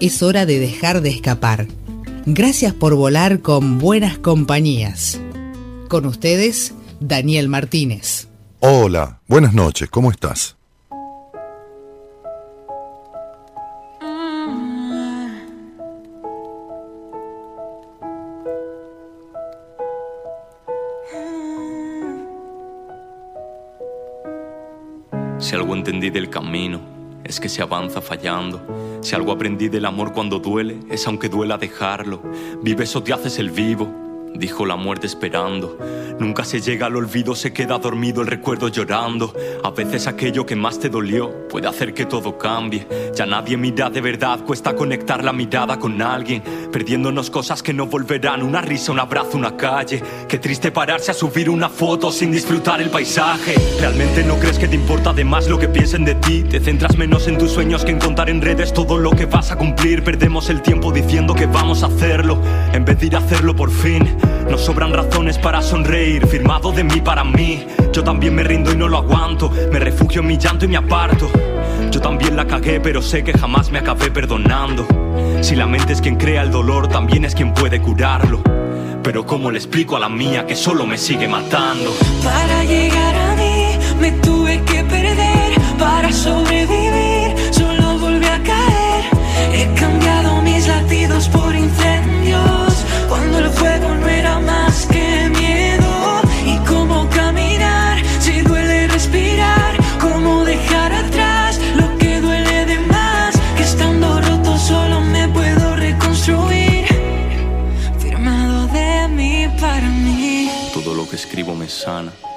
Es hora de dejar de escapar. Gracias por volar con buenas compañías. Con ustedes, Daniel Martínez. Hola, buenas noches, ¿cómo estás? Si algo entendí del camino, es que se avanza fallando. Si algo aprendí del amor cuando duele, es aunque duela dejarlo. Vives o te haces el vivo dijo la muerte esperando. Nunca se llega al olvido, se queda dormido el recuerdo llorando. A veces aquello que más te dolió puede hacer que todo cambie. Ya nadie mira de verdad, cuesta conectar la mirada con alguien. Perdiéndonos cosas que no volverán, una risa, un abrazo, una calle. Qué triste pararse a subir una foto sin disfrutar el paisaje. ¿Realmente no crees que te importa de más lo que piensen de ti? Te centras menos en tus sueños que en contar en redes todo lo que vas a cumplir. Perdemos el tiempo diciendo que vamos a hacerlo, en vez de ir a hacerlo por fin. No sobran razones para sonreír, firmado de mí para mí. Yo también me rindo y no lo aguanto, me refugio en mi llanto y me aparto. Yo también la cagué, pero sé que jamás me acabé perdonando. Si la mente es quien crea el dolor, también es quien puede curarlo. Pero ¿cómo le explico a la mía que solo me sigue matando? Para llegar a mí me tuve que perder, para sobrevivir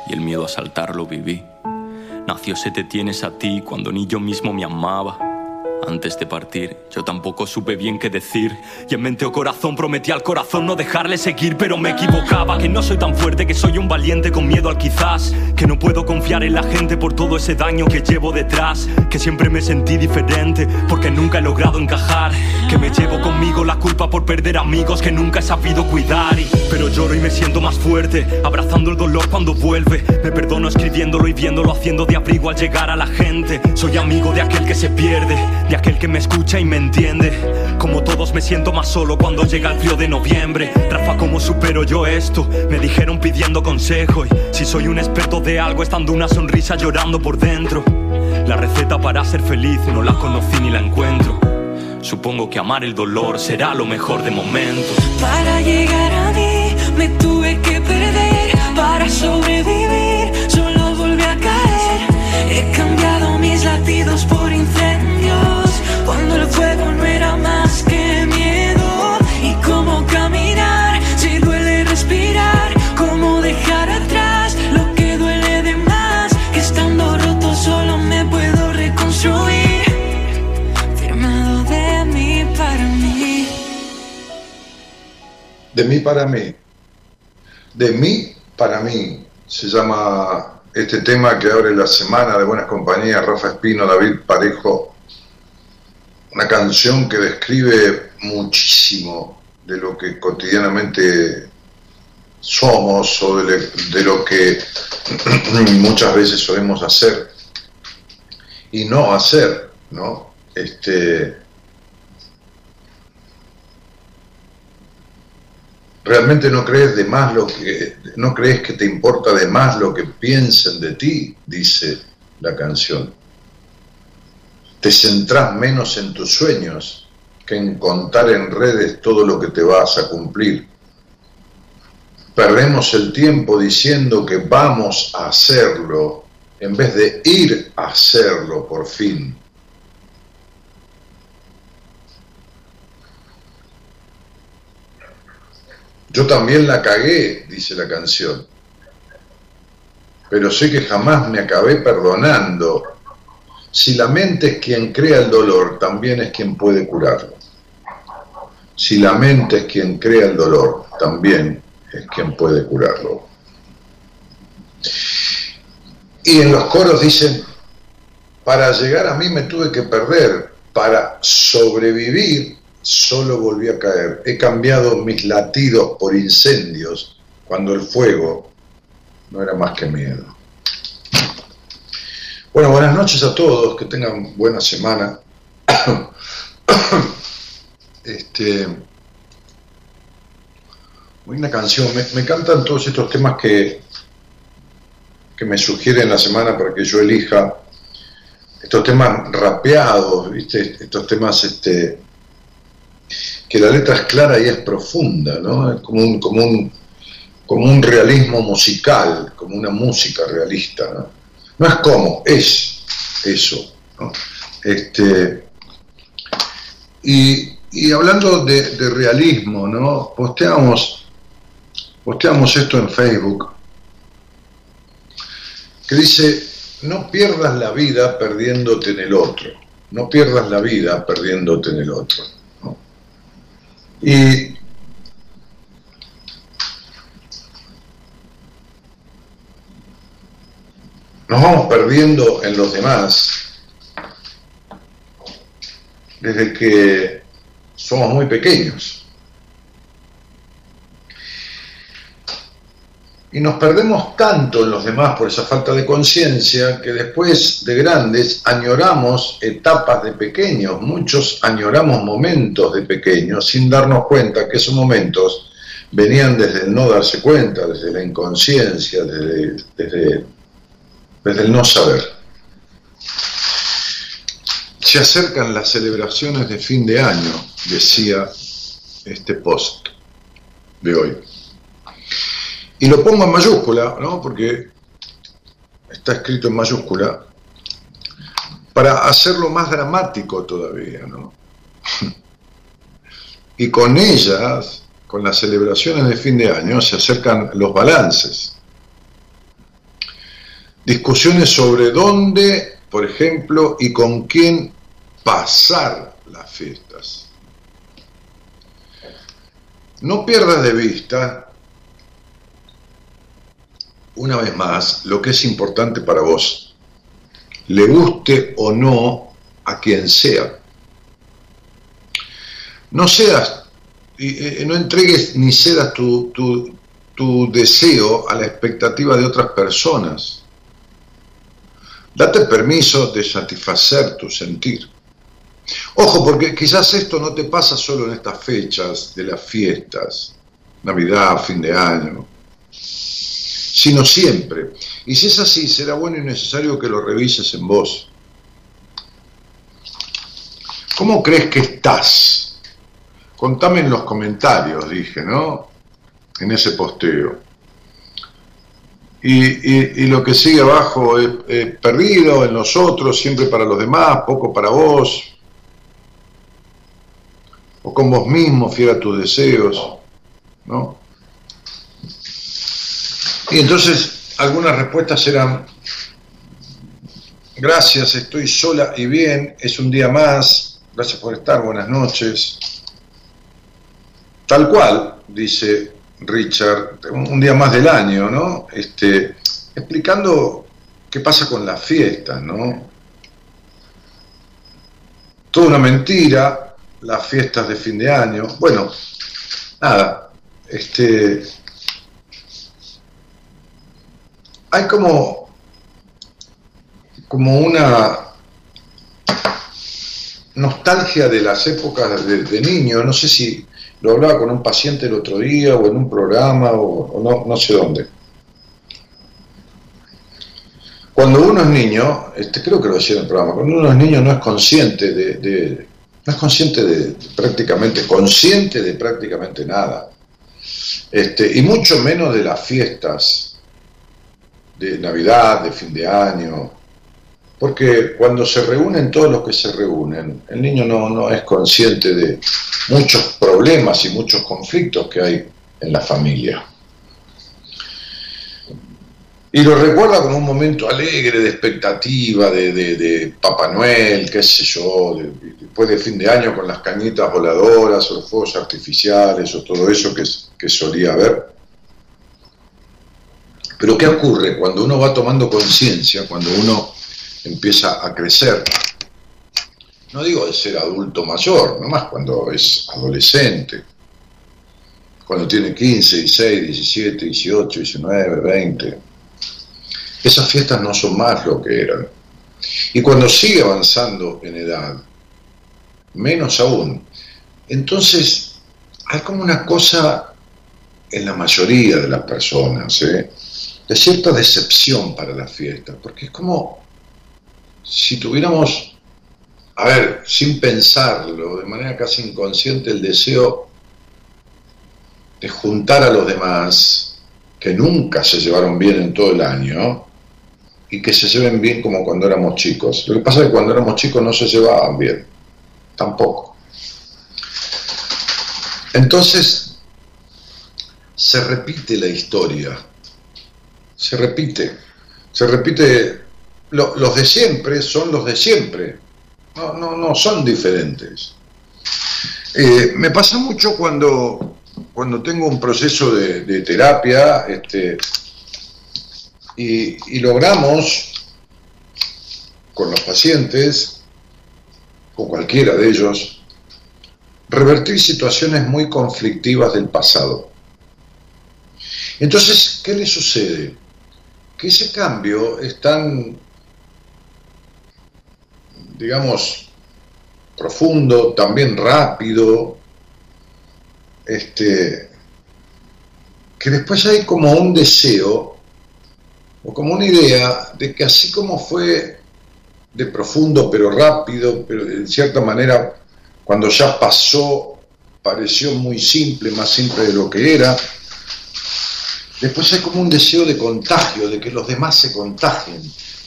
y el miedo a saltar lo viví. Nació se te tienes a ti cuando ni yo mismo me amaba. Antes de partir, yo tampoco supe bien qué decir. Y en mente o corazón prometí al corazón no dejarle seguir, pero me equivocaba. Que no soy tan fuerte, que soy un valiente con miedo al quizás. Que no puedo confiar en la gente por todo ese daño que llevo detrás. Que siempre me sentí diferente porque nunca he logrado encajar. Que me llevo conmigo la culpa por perder amigos que nunca he sabido cuidar. pero lloro y me siento más fuerte, abrazando el dolor cuando vuelve. Me perdono escribiéndolo y viéndolo haciendo de abrigo al llegar a la gente. Soy amigo de aquel que se pierde aquel que me escucha y me entiende. Como todos me siento más solo cuando llega el frío de noviembre. Rafa, ¿cómo supero yo esto? Me dijeron pidiendo consejo y si soy un experto de algo estando una sonrisa llorando por dentro. La receta para ser feliz no la conocí ni la encuentro. Supongo que amar el dolor será lo mejor de momento. Para llegar a mí me tuve que perder para sobrevivir. Solo volví a caer. He cambiado mis latidos por De mí para mí. De mí para mí. Se llama este tema que abre la semana de Buenas Compañías, Rafa Espino, David Parejo una canción que describe muchísimo de lo que cotidianamente somos o de, lo que muchas veces solemos hacer y no hacer, ¿no? Este, realmente no crees de más lo que no crees que te importa de más lo que piensen de ti, dice la canción te centrás menos en tus sueños que en contar en redes todo lo que te vas a cumplir. Perdemos el tiempo diciendo que vamos a hacerlo en vez de ir a hacerlo por fin. Yo también la cagué, dice la canción, pero sé que jamás me acabé perdonando Si la mente es quien crea el dolor, también es quien puede curarlo. Si la mente es quien crea el dolor, también es quien puede curarlo. Y en los coros dicen, para llegar a mí me tuve que perder, para sobrevivir solo volví a caer. He cambiado mis latidos por incendios cuando el fuego no era más que miedo. Bueno, buenas noches a todos, que tengan buena semana. este, una canción, me, me, encantan todos estos temas que, que me sugieren la semana para que yo elija, estos temas rapeados, ¿viste? estos temas este, que la letra es clara y es profunda, ¿no? Es como un, como un, como un realismo musical, como una música realista, ¿no? No es como, es eso. Este, y, hablando de, realismo, ¿no? Posteamos, posteamos esto en Facebook, que dice, no pierdas la vida perdiéndote en el otro, no pierdas la vida perdiéndote en el otro. Y nos vamos perdiendo en los demás desde que somos muy pequeños. Y nos perdemos tanto en los demás por esa falta de conciencia que después de grandes añoramos etapas de pequeños, muchos añoramos momentos de pequeños sin darnos cuenta que esos momentos venían desde el no darse cuenta, desde la inconsciencia, desde, desde desde el no saber. Se acercan las celebraciones de fin de año, decía este post de hoy. Y lo pongo en mayúscula, ¿no? Porque está escrito en mayúscula, para hacerlo más dramático todavía, ¿no? Y con ellas, con las celebraciones de fin de año, se acercan los balances discusiones sobre dónde, por ejemplo, y con quién pasar las fiestas. No pierdas de vista, una vez más, lo que es importante para vos, le guste o no a quien sea. No seas, y, no entregues ni cedas tu, tu, tu deseo a la expectativa de otras personas Date permiso de satisfacer tu sentir. Ojo, porque quizás esto no te pasa solo en estas fechas de las fiestas, Navidad, fin de año, sino siempre. Y si es así, será bueno y necesario que lo revises en vos. ¿Cómo crees que estás? Contame en los comentarios, dije, ¿no? En ese posteo. Y, lo que sigue abajo es perdido en los otros, siempre para los demás, poco para vos, o con vos mismo, fiel a tus deseos, ¿no? Y entonces algunas respuestas eran, gracias, estoy sola y bien, es un día más, gracias por estar, buenas noches. Tal cual, dice Richard, un día más del año, ¿no? Este, explicando qué pasa con las fiestas, ¿no? Toda una mentira, las fiestas de fin de año. Bueno, nada, este. Hay como. como una nostalgia de las épocas de, de niño, no sé si lo hablaba con un paciente el otro día o en un programa o, no, sé dónde. Cuando uno es niño, este, creo que lo decía en el programa, cuando uno es niño no es consciente de, no es consciente de, prácticamente, consciente de prácticamente nada. Este, y mucho menos de las fiestas de Navidad, de fin de año, porque cuando se reúnen todos los que se reúnen, el niño no, no es consciente de muchos problemas y muchos conflictos que hay en la familia. Y lo recuerda como un momento alegre, de expectativa, de, Papá Noel, qué sé yo, después de fin de año con las cañitas voladoras o los fuegos artificiales o todo eso que, que solía haber. Pero ¿qué ocurre cuando uno va tomando conciencia, cuando uno empieza a crecer? No digo de ser adulto mayor, nomás cuando es adolescente, cuando tiene 15, 16, 17, 18, 19, 20 esas fiestas no son más lo que eran. Y cuando sigue avanzando en edad, menos aún. Entonces, hay como una cosa en la mayoría de las personas, ¿eh? De cierta decepción para la fiesta, porque es como si tuviéramos, a ver, sin pensarlo, de manera casi inconsciente, el deseo de juntar a los demás, que nunca se llevaron bien en todo el año, y que se lleven bien como cuando éramos chicos. Lo que pasa es que cuando éramos chicos no se llevaban bien, tampoco. Entonces, se repite la historia, se repite, se repite, los de siempre son los de siempre, no, no, no son diferentes. Eh, me pasa mucho cuando, cuando tengo un proceso de, de terapia, este, y, logramos con los pacientes, con cualquiera de ellos, revertir situaciones muy conflictivas del pasado. Entonces, ¿qué le sucede? Que ese cambio es tan, digamos, profundo, también rápido, este, que después hay como un deseo o como una idea de que así como fue de profundo pero rápido, pero de cierta manera cuando ya pasó pareció muy simple, más simple de lo que era, después hay como un deseo de contagio, de que los demás se contagien,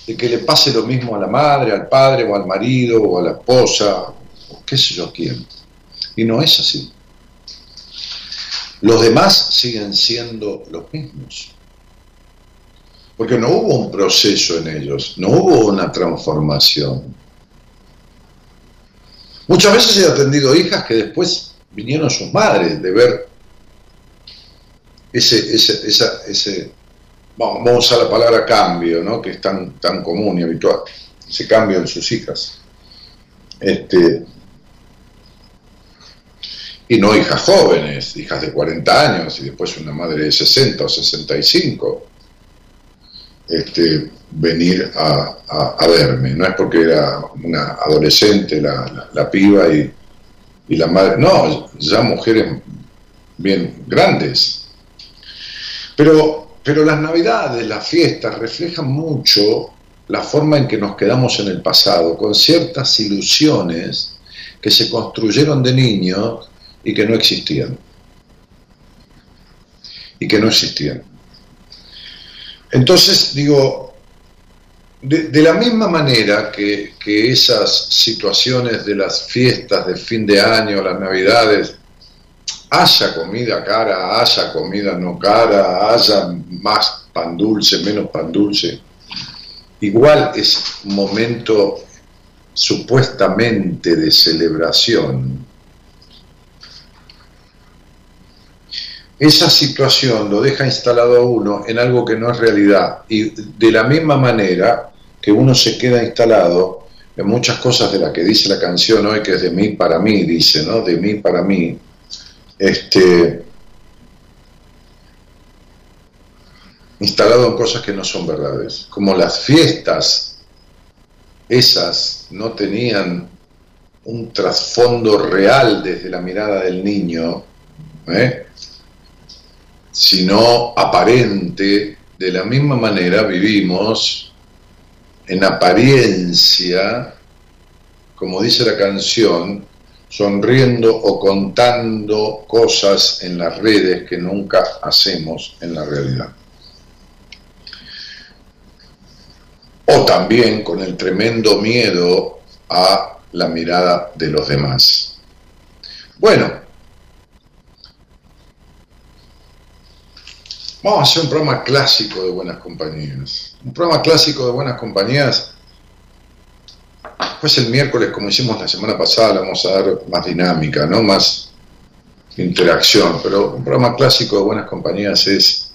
de que le pase lo mismo a la madre, al padre o al marido o a la esposa, o qué sé yo quién. Y no es así. Los demás siguen siendo los mismos porque no hubo un proceso en ellos, no hubo una transformación. Muchas veces he atendido hijas que después vinieron sus madres de ver ese, ese, esa, ese vamos, a usar la palabra cambio, ¿no? que es tan, tan común y habitual, ese cambio en sus hijas. Este, y no hijas jóvenes, hijas de 40 años y después una madre de 60 o 65 este, venir a, verme. No es porque era una adolescente la, piba y, y, la madre, no, ya mujeres bien grandes. Pero, pero las navidades, las fiestas reflejan mucho la forma en que nos quedamos en el pasado, con ciertas ilusiones que se construyeron de niños y que no existían. Y que no existían. Entonces, digo, de, la misma manera que, esas situaciones de las fiestas de fin de año, las navidades, haya comida cara, haya comida no cara, haya más pan dulce, menos pan dulce, igual es un momento supuestamente de celebración esa situación lo deja instalado a uno en algo que no es realidad. Y de la misma manera que uno se queda instalado en muchas cosas de las que dice la canción hoy, que es de mí para mí, dice, ¿no? De mí para mí. Este, instalado en cosas que no son verdades. Como las fiestas, esas no tenían un trasfondo real desde la mirada del niño, ¿eh? sino aparente, de la misma manera vivimos en apariencia, como dice la canción, sonriendo o contando cosas en las redes que nunca hacemos en la realidad. O también con el tremendo miedo a la mirada de los demás. Bueno, Vamos a hacer un programa clásico de buenas compañías. Un programa clásico de buenas compañías. Pues el miércoles, como hicimos la semana pasada, le vamos a dar más dinámica, ¿no? Más interacción. Pero un programa clásico de buenas compañías es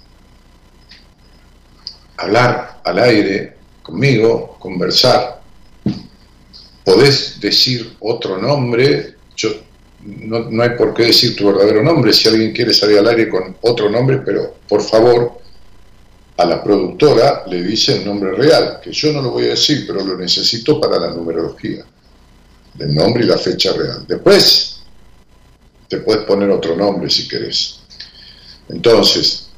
hablar al aire conmigo, conversar. Podés decir otro nombre. Yo no, hay por qué decir tu verdadero nombre si alguien quiere salir al aire con otro nombre, pero por favor a la productora le dice el nombre real, que yo no lo voy a decir, pero lo necesito para la numerología, del nombre y la fecha real. Después te puedes poner otro nombre si querés. Entonces,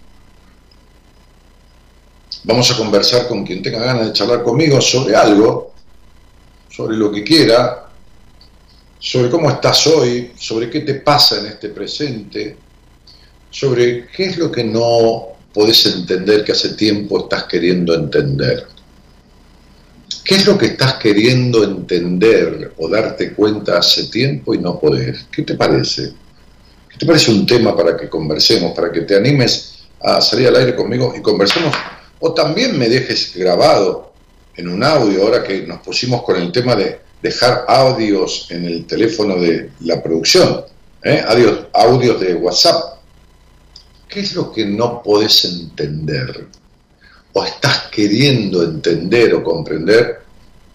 vamos a conversar con quien tenga ganas de charlar conmigo sobre algo, sobre lo que quiera, sobre cómo estás hoy, sobre qué te pasa en este presente, sobre qué es lo que no podés entender que hace tiempo estás queriendo entender. ¿Qué es lo que estás queriendo entender o darte cuenta hace tiempo y no podés? ¿Qué te parece? ¿Qué te parece un tema para que conversemos, para que te animes a salir al aire conmigo y conversemos? O también me dejes grabado en un audio, ahora que nos pusimos con el tema de dejar audios en el teléfono de la producción, ¿eh? audios, audios de WhatsApp. ¿Qué es lo que no podés entender? ¿O estás queriendo entender o comprender?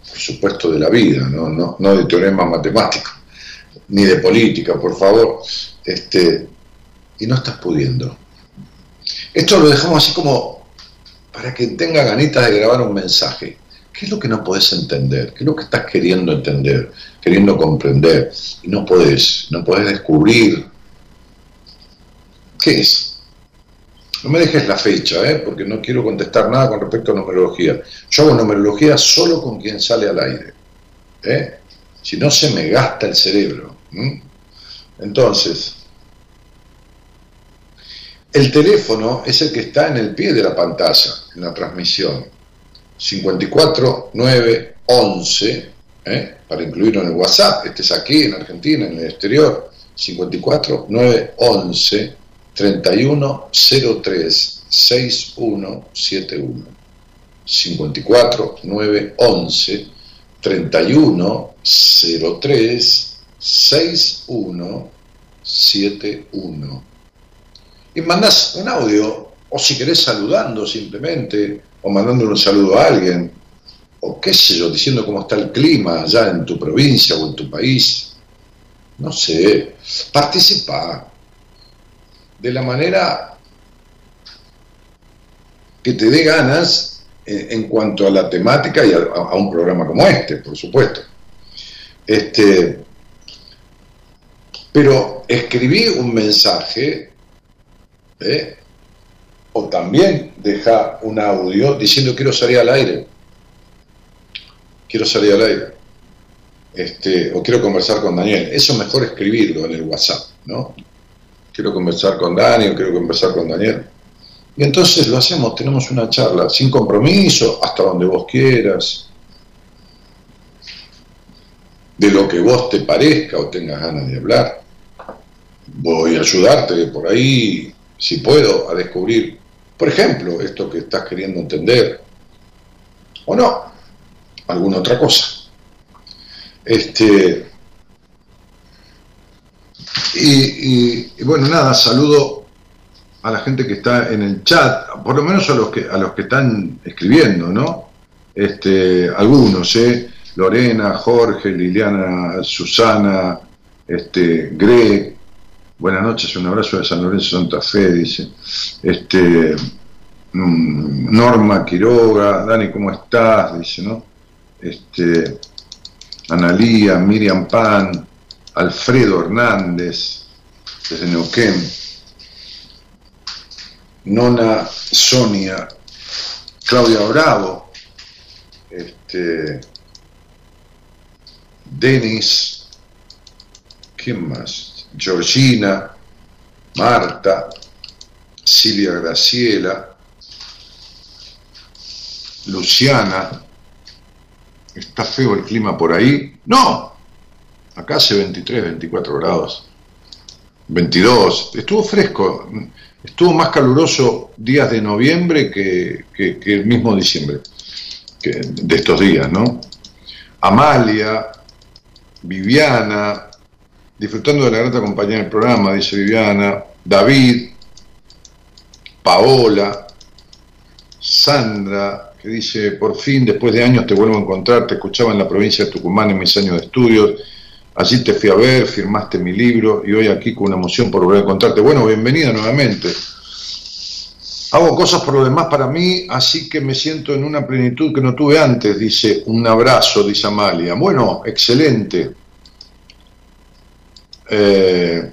Por supuesto de la vida, no, no, de teorema matemático, ni de política, por favor. Este, y no estás pudiendo. Esto lo dejamos así como para que tenga ganitas de grabar un mensaje. ¿Qué es lo que no podés entender? ¿Qué es lo que estás queriendo entender, queriendo comprender? Y no podés, no podés descubrir. ¿Qué es? No me dejes la fecha, ¿eh? porque no quiero contestar nada con respecto a numerología. Yo hago numerología solo con quien sale al aire. ¿eh? Si no, se me gasta el cerebro. Entonces, el teléfono es el que está en el pie de la pantalla, en la transmisión. 54 9 11, ¿eh? para incluirlo en el WhatsApp, este es aquí en Argentina, en el exterior, 54 9 11 31 03 6171. 54 9 11 31 03 6171. Y mandas un audio, o si querés saludando simplemente, o mandándole un saludo a alguien, o qué sé yo, diciendo cómo está el clima allá en tu provincia o en tu país. No sé, participa de la manera que te dé ganas en, cuanto a la temática y a, un programa como este, por supuesto. Este, pero escribí un mensaje ¿eh? o también deja un audio diciendo quiero salir al aire, quiero salir al aire, este, o quiero conversar con Daniel. Eso es mejor escribirlo en el WhatsApp, ¿no? Quiero conversar con Daniel, quiero conversar con Daniel. Y entonces lo hacemos, tenemos una charla sin compromiso, hasta donde vos quieras, de lo que vos te parezca o tengas ganas de hablar. Voy a ayudarte por ahí, si puedo, a descubrir por ejemplo, esto que estás queriendo entender, o no, alguna otra cosa. Este, y, bueno, nada, saludo a la gente que está en el chat, por lo menos a los que, a los que están escribiendo, ¿no? Este, algunos, ¿eh? Lorena, Jorge, Liliana, Susana, este, Greg, Buenas noches, un abrazo de San Lorenzo Santa Fe, dice. Este, mm, Norma Quiroga, Dani, ¿cómo estás? Dice, ¿no? Este, Analía, Miriam Pan, Alfredo Hernández, desde Neuquén, Nona Sonia, Claudia Bravo, este, Denis, ¿quién más? Georgina, Marta, Silvia Graciela, Luciana. ¿Está feo el clima por ahí? No, acá hace 23, 24 grados. 22, estuvo fresco. Estuvo más caluroso días de noviembre que, el mismo diciembre, de estos días, ¿no? Amalia, Viviana, disfrutando de la grata compañía del programa, dice Viviana, David, Paola, Sandra, que dice, por fin, después de años te vuelvo a encontrar, te escuchaba en la provincia de Tucumán en mis años de estudios, allí te fui a ver, firmaste mi libro y hoy aquí con una emoción por volver a encontrarte. Bueno, bienvenida nuevamente. Hago cosas por lo demás para mí, así que me siento en una plenitud que no tuve antes, dice un abrazo, dice Amalia. Bueno, excelente. Eh,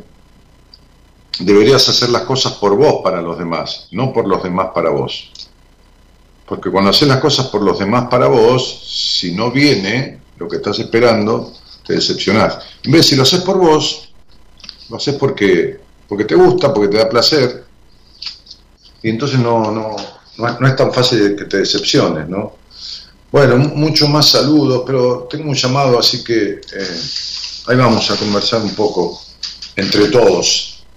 deberías hacer las cosas por vos para los demás, no por los demás para vos. Porque cuando haces las cosas por los demás para vos, si no viene lo que estás esperando, te decepcionás. En vez, si lo haces por vos, lo haces porque, porque te gusta, porque te da placer, y entonces no, no, no, es, no es tan fácil que te decepciones, ¿no? Bueno, mu- mucho más saludos, pero tengo un llamado, así que eh, ahí vamos a conversar un poco entre todos.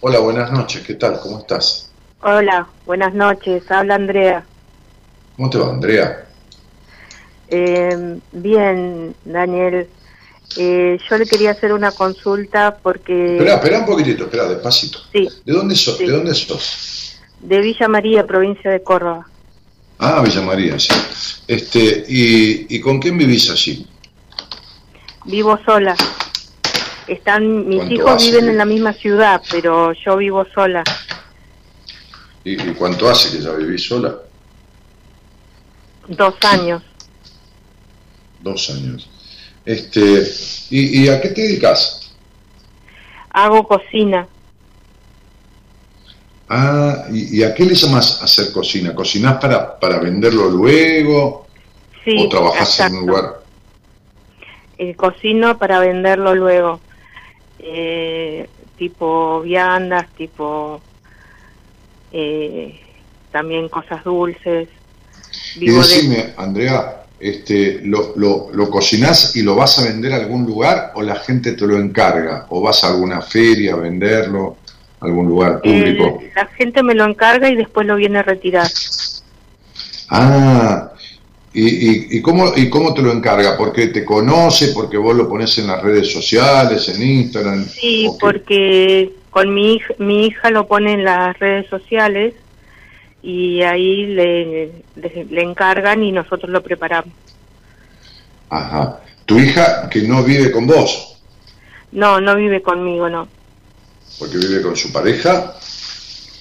Hola, buenas noches, ¿qué tal? ¿Cómo estás? Hola, buenas noches. Habla Andrea. ¿Cómo te va, Andrea? Eh, bien, Daniel. Eh, yo le quería hacer una consulta porque Espera, espera un poquitito, espera, despacito. sí, ¿De dónde sos? Sí. ¿De dónde sos? de Villa María, provincia de Córdoba. Ah, Villa María, sí. Este, ¿y, y con quién vivís allí? Vivo sola. Están mis ¿Cuánto hijos hace? viven en la misma ciudad, pero yo vivo sola. ¿Y, y cuánto hace que ya vivís sola? Dos años. Dos años. Este, ¿y, y a qué te dedicas? Hago cocina. Ah, ¿y, y a qué le llamas hacer cocina? ¿Cocinás para, para venderlo luego? Sí, ¿O trabajás en un exacto. lugar? Eh, cocino para venderlo luego. Eh, tipo viandas, tipo eh, también cosas dulces. Y Vivo de- decime, Andrea, este, ¿lo, lo, ¿lo cocinás y lo vas a vender a algún lugar o la gente te lo encarga? ¿O vas a alguna feria a venderlo, a algún lugar público? Eh, la gente me lo encarga y después lo viene a retirar. Ah, ¿y, y, y cómo, ¿y cómo te lo encarga? ¿Porque te conoce? ¿Porque vos lo pones en las redes sociales, en Instagram? Sí, porque con mi mi hija lo pone en las redes sociales y ahí le, le, le encargan y nosotros lo preparamos. Ajá. ¿Tu hija que no vive con vos? No, no vive conmigo, no. Porque vive con su pareja.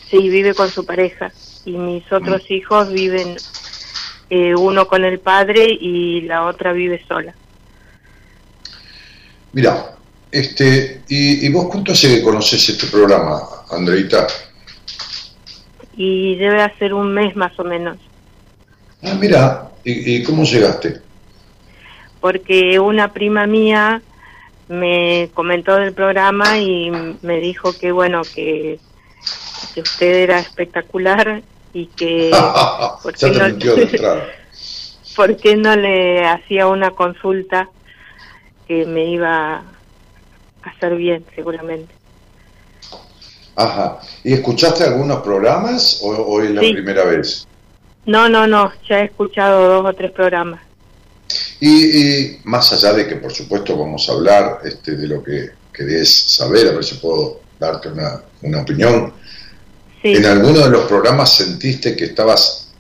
Sí, vive con su pareja. Y mis otros Mm. hijos viven, eh, uno con el padre y la otra vive sola. Mira, este, y, ¿y vos cuánto hace que conoces este programa, Andreita? Y debe hacer un mes más o menos. Ah, mira, ¿y, y cómo llegaste? Porque una prima mía me comentó del programa y me dijo que bueno, que, que usted era espectacular y que ¿por qué no- de por qué no le hacía una consulta que me iba a hacer bien seguramente. Ajá. ¿Y escuchaste algunos programas o, o es la Sí. primera vez? No, no, no, ya he escuchado dos o tres programas. Y, y más allá de que, por supuesto, vamos a hablar este, de lo que querés saber, a ver si puedo darte una, una opinión. Sí, ¿En alguno de los programas sentiste que estabas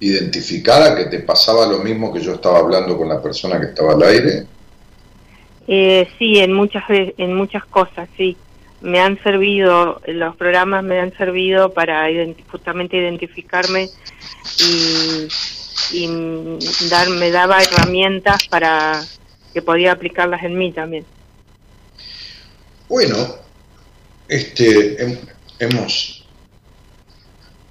identificada, que te pasaba lo mismo que yo estaba hablando con la persona que estaba al aire? eh, sí, en muchas en muchas cosas, sí. Me han servido, los programas me han servido para justamente identificarme y, dar, me daba herramientas para que podía aplicarlas en mí también. Bueno, este, hem- hemos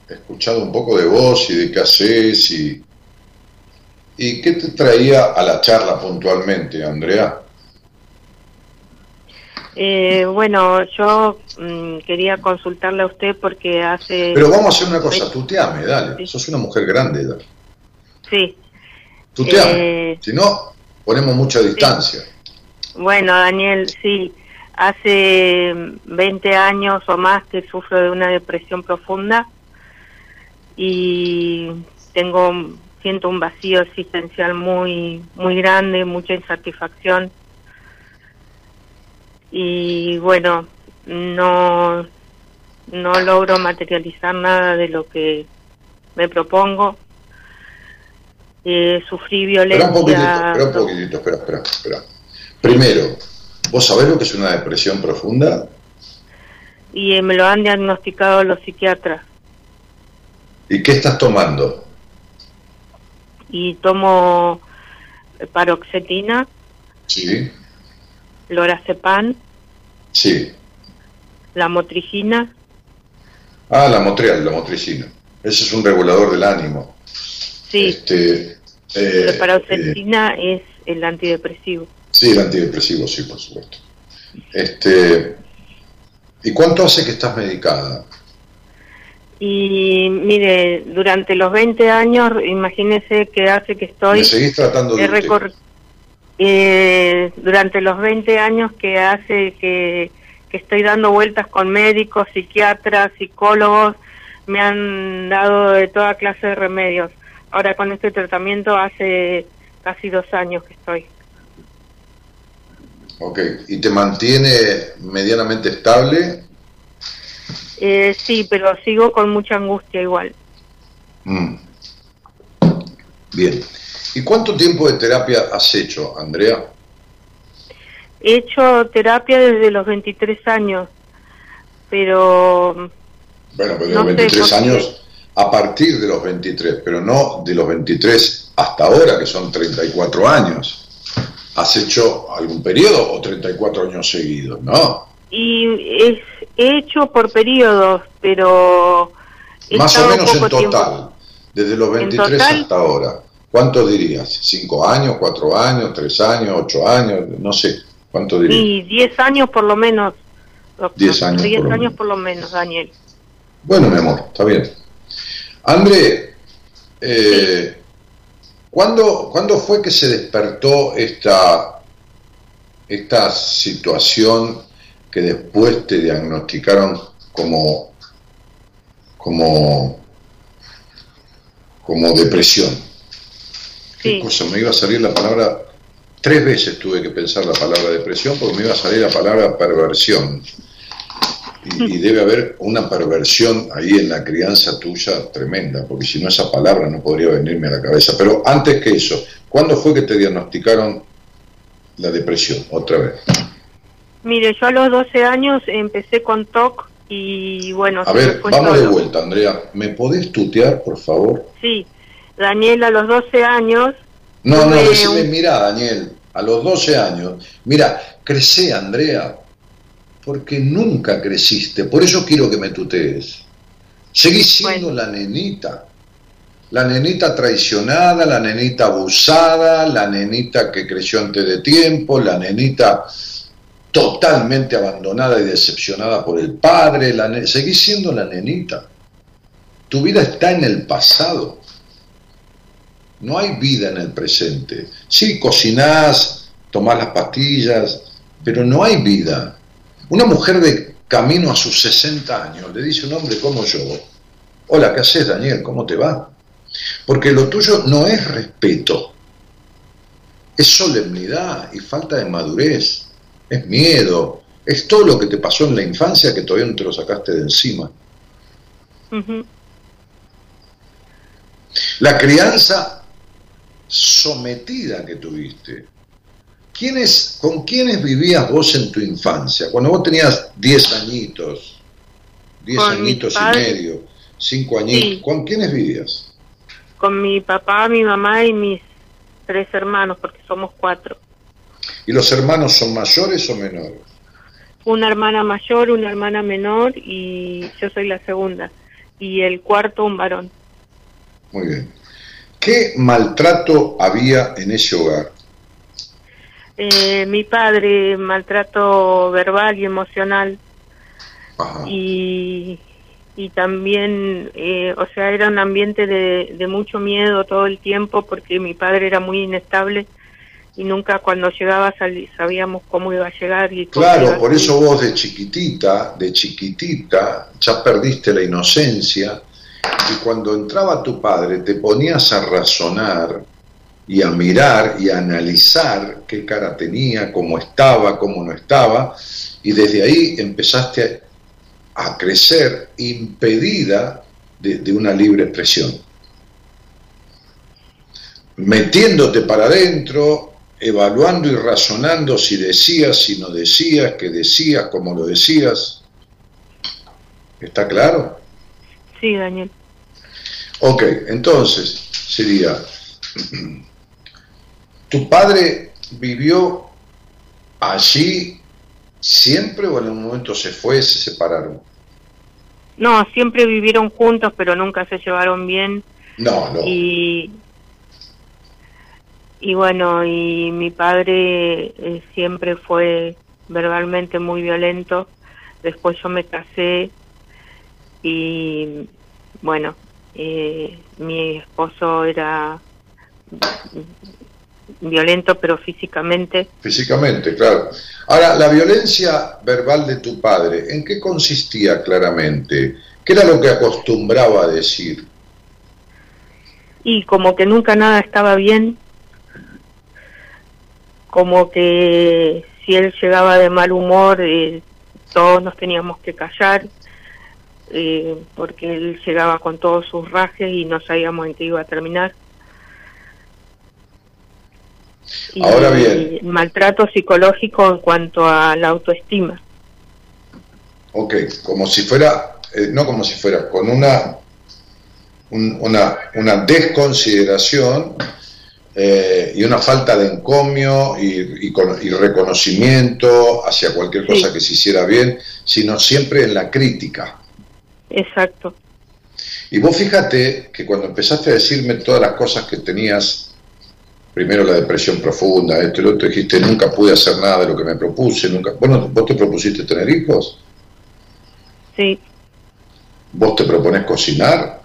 escuchado un poco de vos y de qué haces y, y qué te traía a la charla puntualmente, Andrea. Eh, bueno, yo mm, quería consultarle a usted porque hace... Pero vamos a hacer una cosa, tuteame, dale, Sí. sos una mujer grande, dale. Sí, Tuteame, Eh, si no, ponemos mucha distancia. Bueno, Daniel, sí. Hace 20 años o más que sufro de una depresión profunda y tengo siento un vacío existencial muy muy grande, mucha insatisfacción y bueno, no no logro materializar nada de lo que me propongo. Eh, sufrí violencia. Espera un poquitito, espera espera, espera, espera. Primero, ¿vos sabés lo que es una depresión profunda? Y eh, me lo han diagnosticado los psiquiatras. ¿Y qué estás tomando? Y tomo paroxetina, Sí, lorazepam, sí. la motrigina Ah, la motrial, la motricina. Ese es un regulador del ánimo. Sí, Este, eh, la eh, paroxetina es el antidepresivo. sí, el antidepresivo, sí, por supuesto. Este, ¿Y cuánto hace que estás medicada? Y mire, durante los 20 años, imagínese que hace que estoy... ¿Me seguís tratando de eh, durante los 20 años que hace que, que estoy dando vueltas con médicos, psiquiatras, psicólogos, me han dado de toda clase de remedios. Ahora con este tratamiento hace casi dos años que estoy. Ok, ¿y te mantiene medianamente estable? Eh, sí, pero sigo con mucha angustia igual. Mm. Bien. ¿Y cuánto tiempo de terapia has hecho, Andrea? He hecho terapia desde los 23 años, pero Bueno, pero de No los sé, 23 porque- años, a partir de los 23, pero no de los 23 hasta ahora, que son 34 años. ¿Has hecho algún periodo o 34 años seguidos? No. y es, he hecho por periodos, pero Más o menos en total, tiempo. desde los 23 total? hasta ahora. ¿Cuánto dirías? ¿Cinco años, cuatro años, tres años, ocho años? No sé. ¿Cuánto dirías? Y 10 años por lo menos. doctor. 10 años 10 por lo años menos. por lo menos, Daniel. Bueno, mi amor, está bien. André, eh, ¿cuándo, cuándo fue que se despertó esta, esta situación que después te diagnosticaron como, como, como depresión? ¿Qué Sí. cosa? Me iba a salir la palabra, tres veces tuve que pensar la palabra depresión porque me iba a salir la palabra perversión. Y, y debe haber una perversión ahí en la crianza tuya tremenda, porque si no esa palabra no podría venirme a la cabeza. Pero antes que eso, ¿cuándo fue que te diagnosticaron la depresión? Otra vez. Mire, yo a los 12 años empecé con TOC y bueno, A ver, vamos de vuelta, Andrea. ¿Me podés tutear, por favor? Sí, Daniel a los 12 años, No, no, decime, un- mira, Daniel, a los 12 años, mira, crecé, Andrea, porque nunca creciste, por eso quiero que me tutees. Seguís siendo la nenita, la nenita traicionada, la nenita abusada, la nenita que creció antes de tiempo, la nenita totalmente abandonada y decepcionada por el padre, la seguís siendo la nenita. Tu vida está en el pasado. No hay vida en el presente. Sí, cocinás, tomás las pastillas, pero no hay vida. Una mujer de camino a sus 60 años le dice a un hombre como yo, hola, ¿qué haces Daniel? ¿Cómo te va? Porque lo tuyo no es respeto, es solemnidad y falta de madurez, es miedo, es todo lo que te pasó en la infancia que todavía no te lo sacaste de encima. La crianza sometida que tuviste. ¿Quiénes, ¿Con quiénes vivías vos en tu infancia? Cuando vos tenías 10 añitos, 10 Con mi añitos y medio, 5 añitos, Sí. ¿con quiénes vivías? con mi papá, mi mamá y mis tres hermanos, porque somos cuatro. ¿Y los hermanos son mayores o menores? Una hermana mayor, una hermana menor y yo soy la segunda. Y el cuarto, un varón. Muy bien. ¿Qué maltrato había en ese hogar? Eh, mi padre, maltrato verbal y emocional. Ajá. y, y también, eh, o sea, era un ambiente de, de mucho miedo todo el tiempo porque mi padre era muy inestable y nunca cuando llegaba sabíamos cómo iba a llegar. Y claro, por eso vos de chiquitita, de chiquitita, ya perdiste la inocencia y cuando entraba tu padre te ponías a razonar y a mirar y a analizar qué cara tenía, cómo estaba, cómo no estaba, y desde ahí empezaste a crecer impedida de, una libre expresión. Metiéndote para adentro, evaluando y razonando si decías, si no decías, qué decías, cómo lo decías. ¿Está claro? Sí, Daniel. Ok, entonces sería, ¿tu padre vivió allí siempre o en un momento se fue, se separaron? No, siempre vivieron juntos, pero nunca se llevaron bien. No, no. Y, y bueno, y mi padre eh, siempre fue verbalmente muy violento. Después yo me casé y bueno, eh, mi esposo era violento, pero físicamente. Físicamente, claro. Ahora, la violencia verbal de tu padre, ¿en qué consistía claramente? ¿Qué era lo que acostumbraba a decir? Y como que nunca nada estaba bien, como que si él llegaba de mal humor, eh, todos nos teníamos que callar, eh, porque él llegaba con todos sus rajes y no sabíamos en qué iba a terminar. Ahora bien. Maltrato psicológico en cuanto a la autoestima. Ok, como si fuera, eh, no como si fuera, con una, una, una desconsideración eh, y una falta de encomio y, y, reconocimiento hacia cualquier cosa que se hiciera bien, sino siempre en la crítica. Exacto. Y vos fíjate que cuando empezaste a decirme todas las cosas que tenías primero la depresión profunda, esto y lo otro, dijiste, nunca pude hacer nada de lo que me propuse, nunca... Bueno, ¿vos te propusiste tener hijos? Sí. ¿Vos te propones cocinar?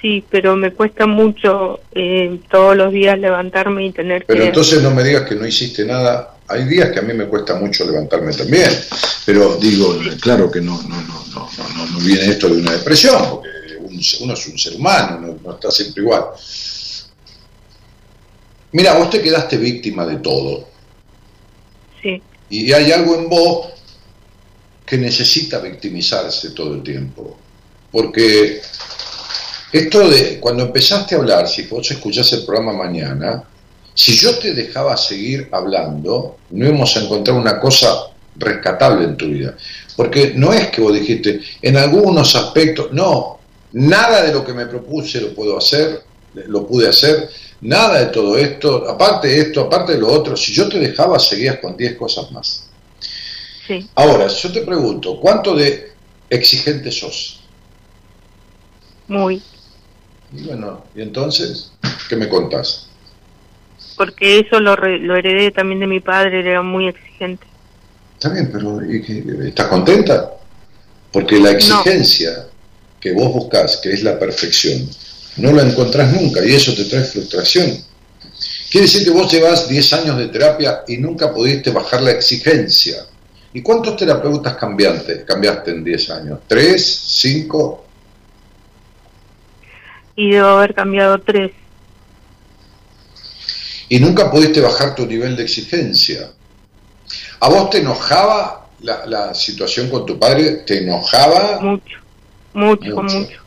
Sí, pero me cuesta mucho eh, todos los días levantarme y tener pero entonces no me digas que no hiciste nada. Hay días que a mí me cuesta mucho levantarme también, pero digo, claro que no, no, no, no, no, no viene esto de una depresión, porque uno es un ser humano, no está siempre igual. Mira, vos te quedaste víctima de todo. Sí. Y hay algo en vos que necesita victimizarse todo el tiempo. Porque esto de, cuando empezaste a hablar, si vos escuchás el programa mañana, si yo te dejaba seguir hablando, no íbamos a encontrar una cosa rescatable en tu vida. Porque no es que vos dijiste, en algunos aspectos, no, nada de lo que me propuse lo puedo hacer, lo pude hacer, nada de todo esto, aparte de esto, aparte de lo otro, si yo te dejaba, seguías con 10 cosas más. Sí. Ahora, yo te pregunto, ¿cuánto de exigente sos? Muy. Y bueno, ¿y entonces qué me contás? Porque eso lo, lo heredé también de mi padre, era muy exigente. Está bien, pero ¿estás contenta? Porque la exigencia que vos buscas, que es la perfección, no la encontrás nunca y eso te trae frustración. Quiere decir que vos llevas 10 años de terapia y nunca pudiste bajar la exigencia. ¿Y cuántos terapeutas cambiaste, cambiaste en 10 años? ¿Tres? ¿Cinco? Y debo haber cambiado tres. Y nunca pudiste bajar tu nivel de exigencia. ¿A vos te enojaba la, la situación con tu padre? ¿Te enojaba? Mucho, mucho, mucho.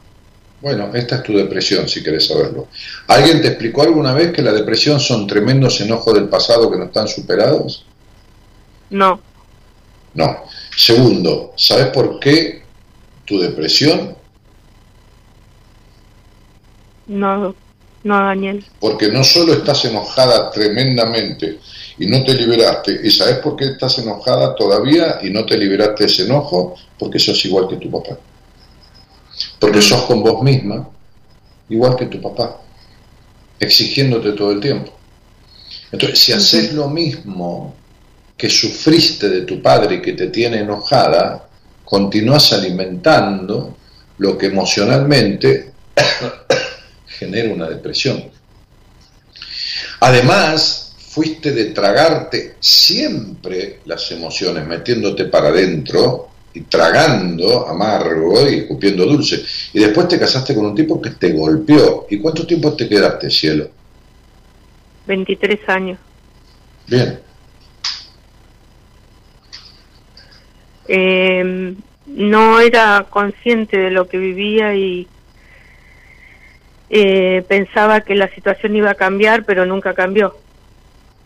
Bueno, esta es tu depresión, si querés saberlo. ¿Alguien te explicó alguna vez que la depresión son tremendos enojos del pasado que no están superados? No. No. Segundo, ¿sabes por qué tu depresión? No, no, Daniel. Porque no solo estás enojada tremendamente y no te liberaste, ¿y sabes por qué estás enojada todavía y no te liberaste de ese enojo? Porque sos igual que tu papá. Porque sos con vos misma, igual que tu papá, exigiéndote todo el tiempo. Entonces, si haces lo mismo que sufriste de tu padre y que te tiene enojada, continúas alimentando lo que emocionalmente genera una depresión. Además, fuiste de tragarte siempre las emociones, metiéndote para adentro y tragando amargo y escupiendo dulce. Y después te casaste con un tipo que te golpeó. ¿Y cuánto tiempo te quedaste, cielo? 23 años. Bien. Eh, no era consciente de lo que vivía y eh, pensaba que la situación iba a cambiar, pero nunca cambió.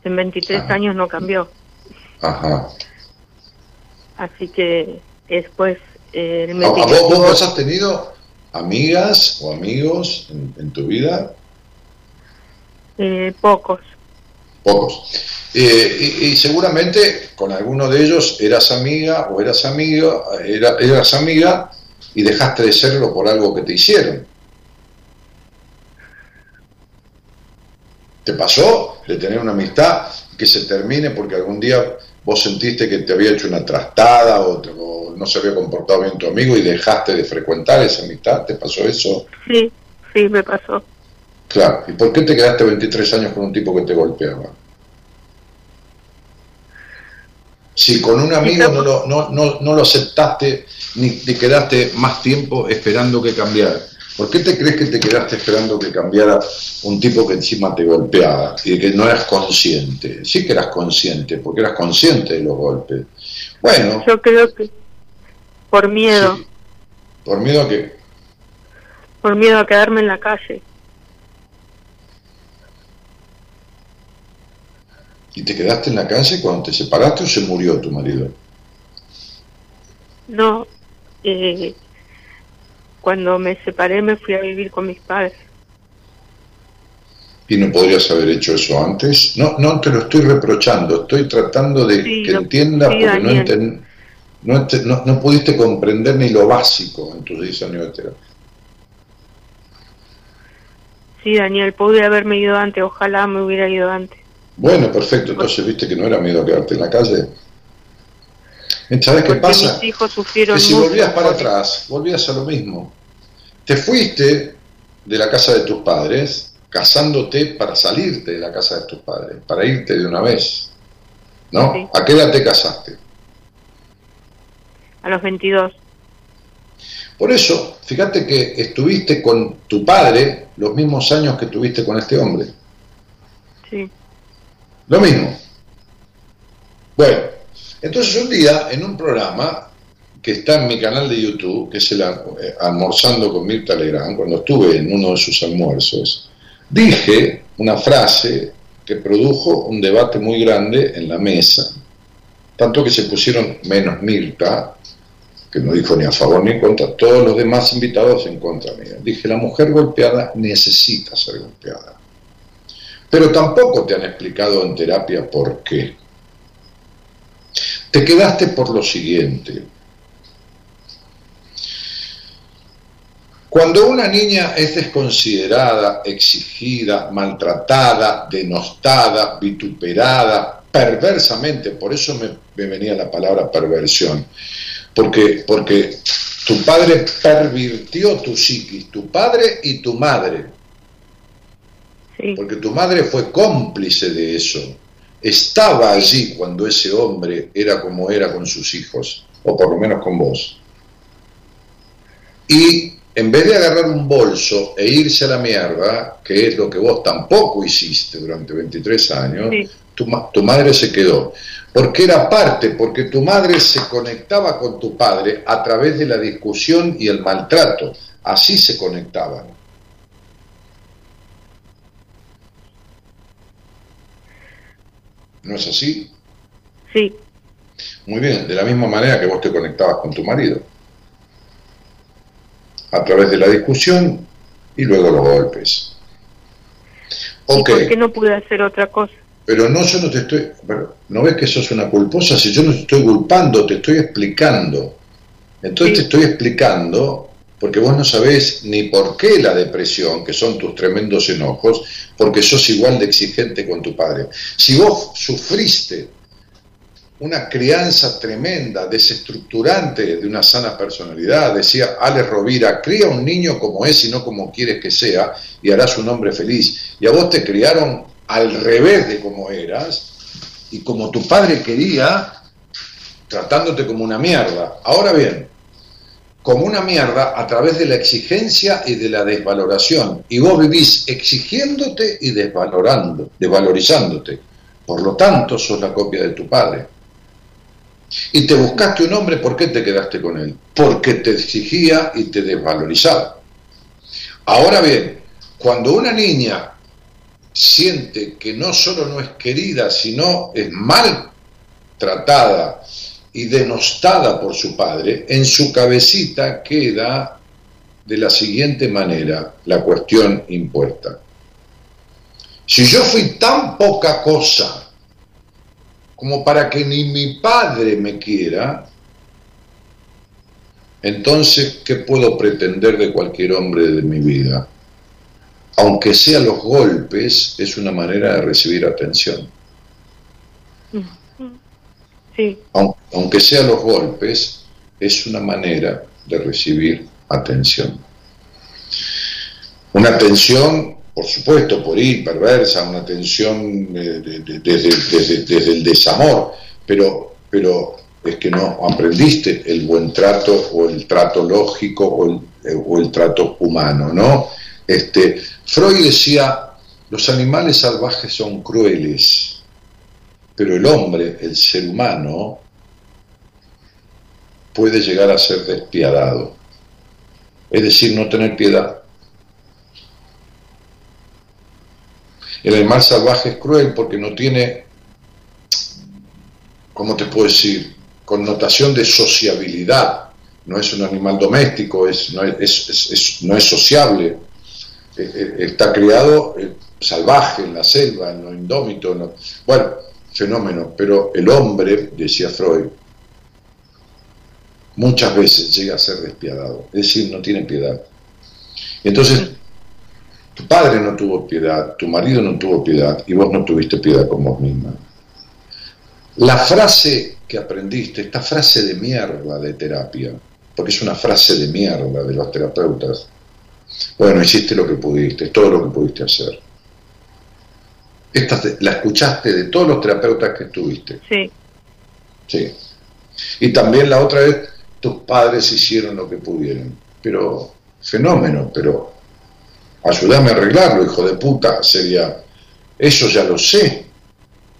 En 23 Ajá. años no cambió. Ajá. Así que después eh, me ¿A, a vos, vos- has tenido amigas o amigos en, en tu vida? eh, pocos. Pocos. Eh, y, y seguramente con alguno de ellos eras amiga o eras amigo, era, eras amiga y dejaste de serlo por algo que te hicieron. ¿Te pasó de tener una amistad que se termine porque algún día vos sentiste que te había hecho una trastada o, te- o no se había comportado bien tu amigo y dejaste de frecuentar esa amistad? ¿Te pasó eso? Sí, sí, me pasó. Claro. ¿Y por qué te quedaste 23 años con un tipo que te golpeaba? Si con un amigo no lo, no, no, no lo aceptaste ni te quedaste más tiempo esperando que cambiara. ¿Por qué te crees que te quedaste esperando que cambiara un tipo que encima te golpeaba y que no eras consciente? Sí que eras consciente, porque eras consciente de los golpes. Bueno, Yo creo que por miedo, sí. por miedo a que... por miedo a quedarme en la calle. ¿Y te quedaste en la calle cuando te separaste o se murió tu marido? No, eh, cuando me separé me fui a vivir con mis padres. ¿Y no podrías haber hecho eso antes? No, no te lo estoy reprochando, estoy tratando de Sí, que no- entiendas sí, porque no, enten- no, no- no pudiste comprender ni lo básico en tus 10 años de terapia. Sí, Daniel, pude haberme ido antes, ojalá me hubiera ido antes. Bueno, perfecto, entonces viste que no era miedo a quedarte en la calle. ¿Sabes qué pasa? mis hijos sufrieron Que si volvías para atrás, volvías a lo mismo. Te fuiste de la casa de tus padres, casándote para salirte de la casa de tus padres, para irte de una vez. ¿No? Sí. ¿A qué edad te casaste? a los 22. Por eso, fíjate que estuviste con tu padre los mismos años que tuviste con este hombre. Sí, Lo mismo. Bueno, entonces un día en un programa que está en mi canal de YouTube, que es el eh, Almorzando con Mirta Legrand, cuando estuve en uno de sus almuerzos, dije una frase que produjo un debate muy grande en la mesa, tanto que se pusieron menos Mirta, que no dijo ni a favor ni en contra, todos los demás invitados en contra mía. Dije, la mujer golpeada necesita ser golpeada. Pero tampoco te han explicado en terapia por qué. Te quedaste por lo siguiente. Cuando una niña es desconsiderada, exigida, maltratada, denostada, vituperada, perversamente, por eso me, me venía la palabra perversión, porque, porque tu padre pervirtió tu psiquis, tu padre y tu madre, sí, porque tu madre fue cómplice de eso. Estaba allí cuando ese hombre era como era con sus hijos, o por lo menos con vos. Y en vez de agarrar un bolso e irse a la mierda, que es lo que vos tampoco hiciste durante 23 años, sí, tu, tu madre se quedó. Porque era parte, porque tu madre se conectaba con tu padre a través de la discusión y el maltrato. Así se conectaban. ¿No es así? sí, Muy bien, de la misma manera que vos te conectabas con tu marido. A través de la discusión y luego los golpes. ¿Y Ok, por qué no pude hacer otra cosa? pero no, yo no te estoy... pero, ¿No ves que sos una culposa? Si yo no te estoy culpando, te estoy explicando. Entonces Sí. te estoy explicando porque vos no sabés ni por qué la depresión, que son tus tremendos enojos, porque sos igual de exigente con tu padre. Si vos sufriste una crianza tremenda, desestructurante de una sana personalidad, decía Alex Rovira, cría un niño como es y no como quieres que sea, y harás un hombre feliz. Y a vos te criaron al revés de como eras y como tu padre quería, tratándote como una mierda. Ahora bien, como una mierda a través de la exigencia y de la desvaloración. Y vos vivís exigiéndote y desvalorando, desvalorizándote. Por lo tanto, sos la copia de tu padre. Y te buscaste un hombre, ¿por qué te quedaste con él? Porque te exigía y te desvalorizaba. Ahora bien, cuando una niña siente que no solo no es querida, sino es mal tratada y denostada por su padre, en su cabecita queda de la siguiente manera la cuestión impuesta. Si yo fui tan poca cosa como para que ni mi padre me quiera, entonces, ¿qué puedo pretender de cualquier hombre de mi vida? Aunque sea los golpes, es una manera de recibir atención. Aunque sea los golpes, es una manera de recibir atención. Una atención, por supuesto, por ir perversa, una atención desde, el desamor, pero, pero es que no aprendiste el buen trato o el trato lógico o el, o el trato humano, ¿no? Este, Freud decía, los animales salvajes son crueles, pero el hombre, el ser humano, puede llegar a ser despiadado, es decir, no tener piedad. El animal salvaje es cruel porque no tiene, ¿cómo te puedo decir?, connotación de sociabilidad. No es un animal doméstico, es, no, es, no es sociable, eh, eh, está criado eh, salvaje en la selva, en lo indómito. Bueno, fenómeno, pero el hombre, decía Freud, muchas veces llega a ser despiadado, es decir, no tiene piedad. Entonces, tu padre no tuvo piedad, tu marido no tuvo piedad y vos no tuviste piedad con vos misma. La frase que aprendiste, esta frase de mierda de terapia, porque es una frase de mierda de los terapeutas, bueno, hiciste lo que pudiste, todo lo que pudiste hacer. Esta la escuchaste de todos los terapeutas que estuviste. Sí. Sí. Y también la otra vez, tus padres hicieron lo que pudieron. Pero, fenómeno, pero ayúdame a arreglarlo, hijo de puta, sería, eso ya lo sé.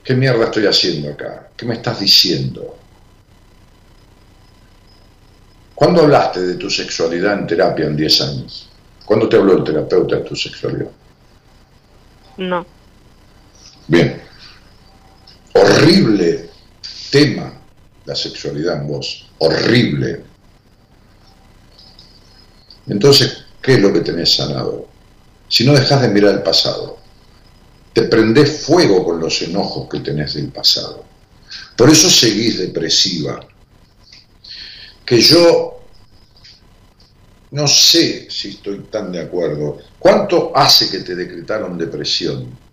¿Qué mierda estoy haciendo acá? ¿Qué me estás diciendo? ¿Cuándo hablaste de tu sexualidad en terapia en 10 años? ¿Cuándo te habló el terapeuta de tu sexualidad? No. Bien. Horrible tema la sexualidad en vos. Horrible. Entonces, ¿qué es lo que tenés sanado? Si no dejas de mirar el pasado, te prendés fuego con los enojos que tenés del pasado. Por eso seguís depresiva. Que yo no sé si estoy tan de acuerdo. ¿Cuánto hace que te decretaron depresión?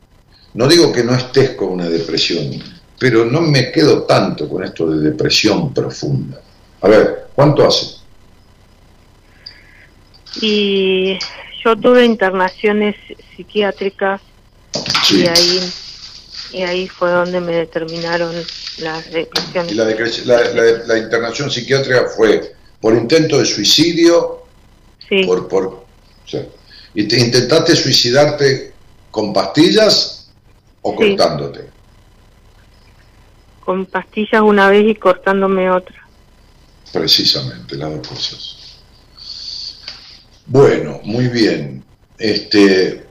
No digo que no estés con una depresión, pero no me quedo tanto con esto de depresión profunda. A ver, ¿cuánto hace? Y yo tuve internaciones psiquiátricas y ahí y ahí fue donde me determinaron las depresiones. la internación psiquiátrica fue por intento de suicidio por, por, ¿Y te intentaste suicidarte con pastillas o cortándote? Con pastillas una vez y cortándome otra. Precisamente, las dos cosas. Bueno, muy bien. Este,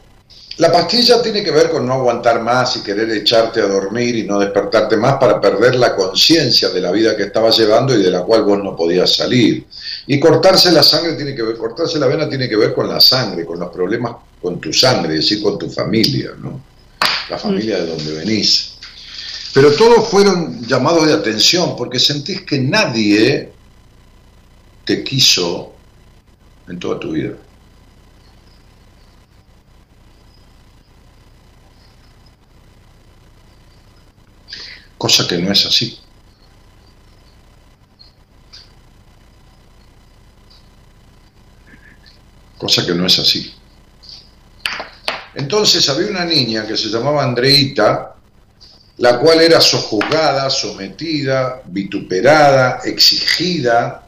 la pastilla tiene que ver con no aguantar más y querer echarte a dormir y no despertarte más para perder la conciencia de la vida que estabas llevando y de la cual vos no podías salir. Y cortarse la sangre tiene que ver, cortarse la vena tiene que ver con la sangre, con los problemas con tu sangre, es decir, con tu familia, ¿no? La familia de donde venís. Pero todos fueron llamados de atención porque sentís que nadie te quiso en toda tu vida. cosa que no es así. Cosa que no es así. Entonces había una niña que se llamaba Andreita, la cual era sojuzgada, sometida, vituperada, exigida,